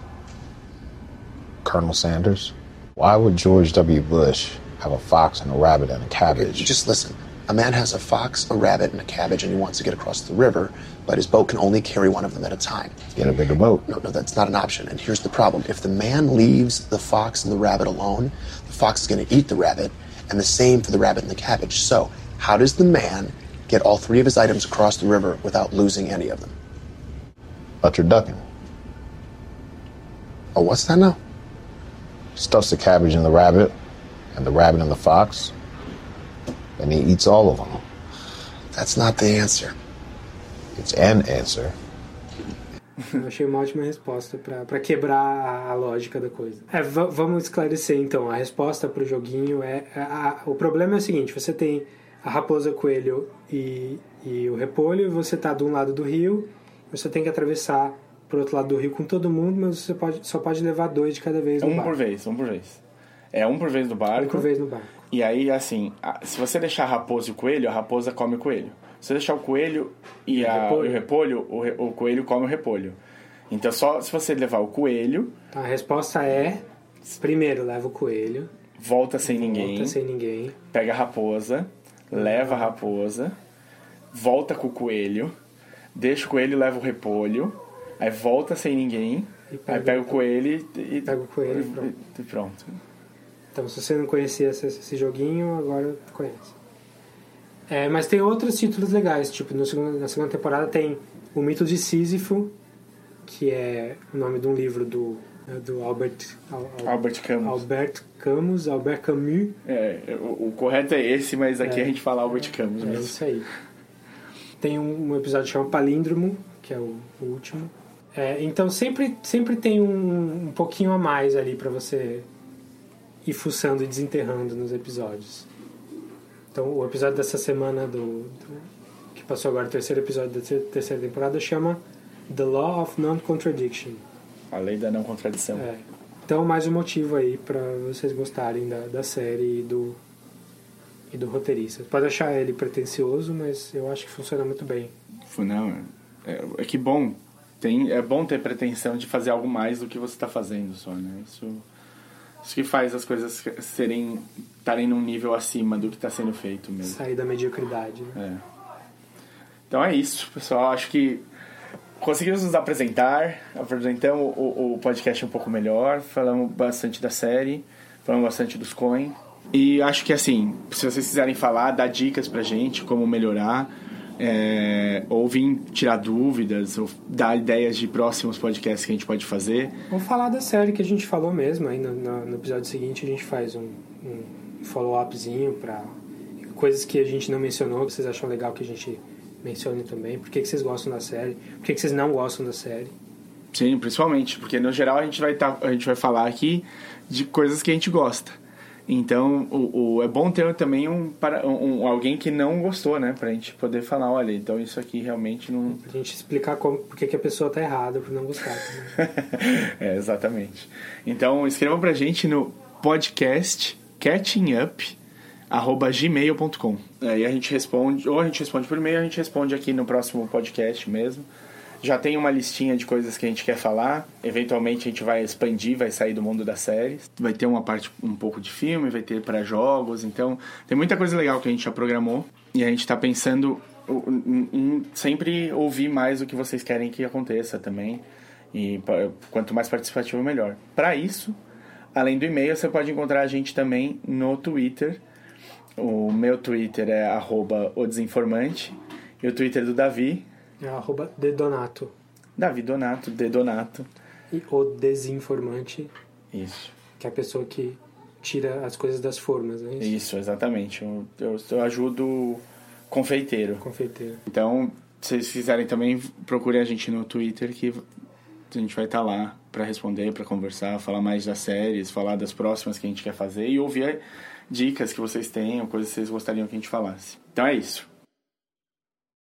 Colonel Sanders? Why would George W. Bush have a fox and a rabbit and a cabbage? Just listen. A man has a fox, a rabbit, and a cabbage, and he wants to get across the river, but his boat can only carry one of them at a time. Get a bigger boat. No, no, that's not an option. And here's the problem. If the man leaves the fox and the rabbit alone, the fox is going to eat the rabbit, and the same for the rabbit and the cabbage. So, how does the man get all three of his items across the river without losing any of them? Butcher ducking. Oh, what's that now? Stuffs the cabbage in the rabbit, and the rabbit in the fox, and he eats all of them. That's not the answer. It's an answer. Eu achei uma ótima resposta pra quebrar a, a lógica da coisa. É, va- vamos esclarecer então. A resposta pro joguinho é. a- a- o problema é o seguinte: você tem a raposa, coelho e, e o repolho, e você tá de um lado do rio, você tem que atravessar pro outro lado do rio com todo mundo, mas você pode, só pode levar dois de cada vez no Um barco. por vez, um por vez. É um por vez no barco. Um por vez no barco. E aí, assim, se você deixar a raposa e o coelho, a raposa come o coelho. Se você deixar o coelho e, E o a- repolho. o repolho, o, re- o coelho come o repolho. Então, só se você levar o coelho, Então, a resposta é: primeiro, leva o coelho, volta sem ninguém, volta sem ninguém. pega a raposa, leva a raposa, volta com o coelho, deixa o coelho e leva o repolho, aí volta sem ninguém, pega aí pega o coelho e, e- Pega o coelho e pronto. e pronto. Então, se você não conhecia esse, esse joguinho, agora conhece. É, mas tem outros títulos legais, tipo, no segundo- na segunda temporada tem O Mito de Sísifo, que é o nome de um livro do, do Albert, Al- Al- Albert Camus. Albert Camus, Albert Camus. É, o, o correto é esse, mas aqui É. a gente fala Albert Camus É mesmo. isso aí. Tem um, um episódio que chama Palíndromo, que é o, o último. É, então sempre, sempre tem um, um pouquinho a mais ali pra você ir fuçando e desenterrando nos episódios. Então o episódio dessa semana do, do- que passou agora, o terceiro episódio da ter- terceira temporada, chama The Law of Non-Contradiction. A lei da não contradição. É. Então mais um motivo aí pra vocês gostarem da, da série e do, e do roteirista. Pode achar ele pretencioso, mas eu acho que funciona muito bem. Não, é, é que bom. Tem, é bom ter pretensão de fazer algo mais do que você está fazendo só, né? Isso, isso que faz as coisas serem estarem num nível acima do que está sendo feito mesmo. Sair da mediocridade. Né? É. Então é isso, pessoal. Acho que conseguimos nos apresentar, apresentamos o, o podcast um pouco melhor, falamos bastante da série, falamos bastante dos coin. E acho que assim, se vocês quiserem falar, dar dicas pra gente, como melhorar, é, ou vir tirar dúvidas, ou dar ideias de próximos podcasts que a gente pode fazer. Vamos falar da série que a gente falou mesmo. Aí no, no- episódio seguinte a gente faz um, um follow-upzinho pra coisas que a gente não mencionou, que vocês acham legal que a gente mencione também. Por que, que vocês gostam da série? Por que, que vocês não gostam da série? Sim, principalmente, porque no geral a gente vai, tá, a gente vai falar aqui de coisas que a gente gosta. Então, o, o- é bom ter também um, para, um, um- alguém que não gostou, né? Pra gente poder falar, olha, então isso aqui realmente não... Pra gente explicar como, por que, que a pessoa tá errada por não gostar. também. é, exatamente. Então, escrevam pra gente no podcast catchingup arroba gmail.com Aí a gente responde, ou a gente responde por e-mail, ou a gente responde aqui no próximo podcast mesmo. Já tem uma listinha de coisas que a gente quer falar. Eventualmente a gente vai expandir, vai sair do mundo das séries. Vai ter uma parte um pouco de filme, vai ter para jogos. Então, tem muita coisa legal que a gente já programou. E a gente tá pensando em, em sempre ouvir mais o que vocês querem que aconteça também. E quanto mais participativo, melhor. Para isso, além do e-mail, você pode encontrar a gente também no Twitter. O meu Twitter é arroba o desinformante. E o Twitter do Davi, É arroba Dedonato. Davi Donato, D Donato. E o desinformante, Isso. que é a pessoa que tira as coisas das formas, né? Isso, exatamente. Eu, eu, eu ajudo confeiteiro. Confeiteiro. Então, se vocês quiserem também, procurem a gente no Twitter que a gente vai estar lá para responder, para conversar, falar mais das séries, falar das próximas que a gente quer fazer e ouvir dicas que vocês tenham, coisas que vocês gostariam que a gente falasse. Então é isso.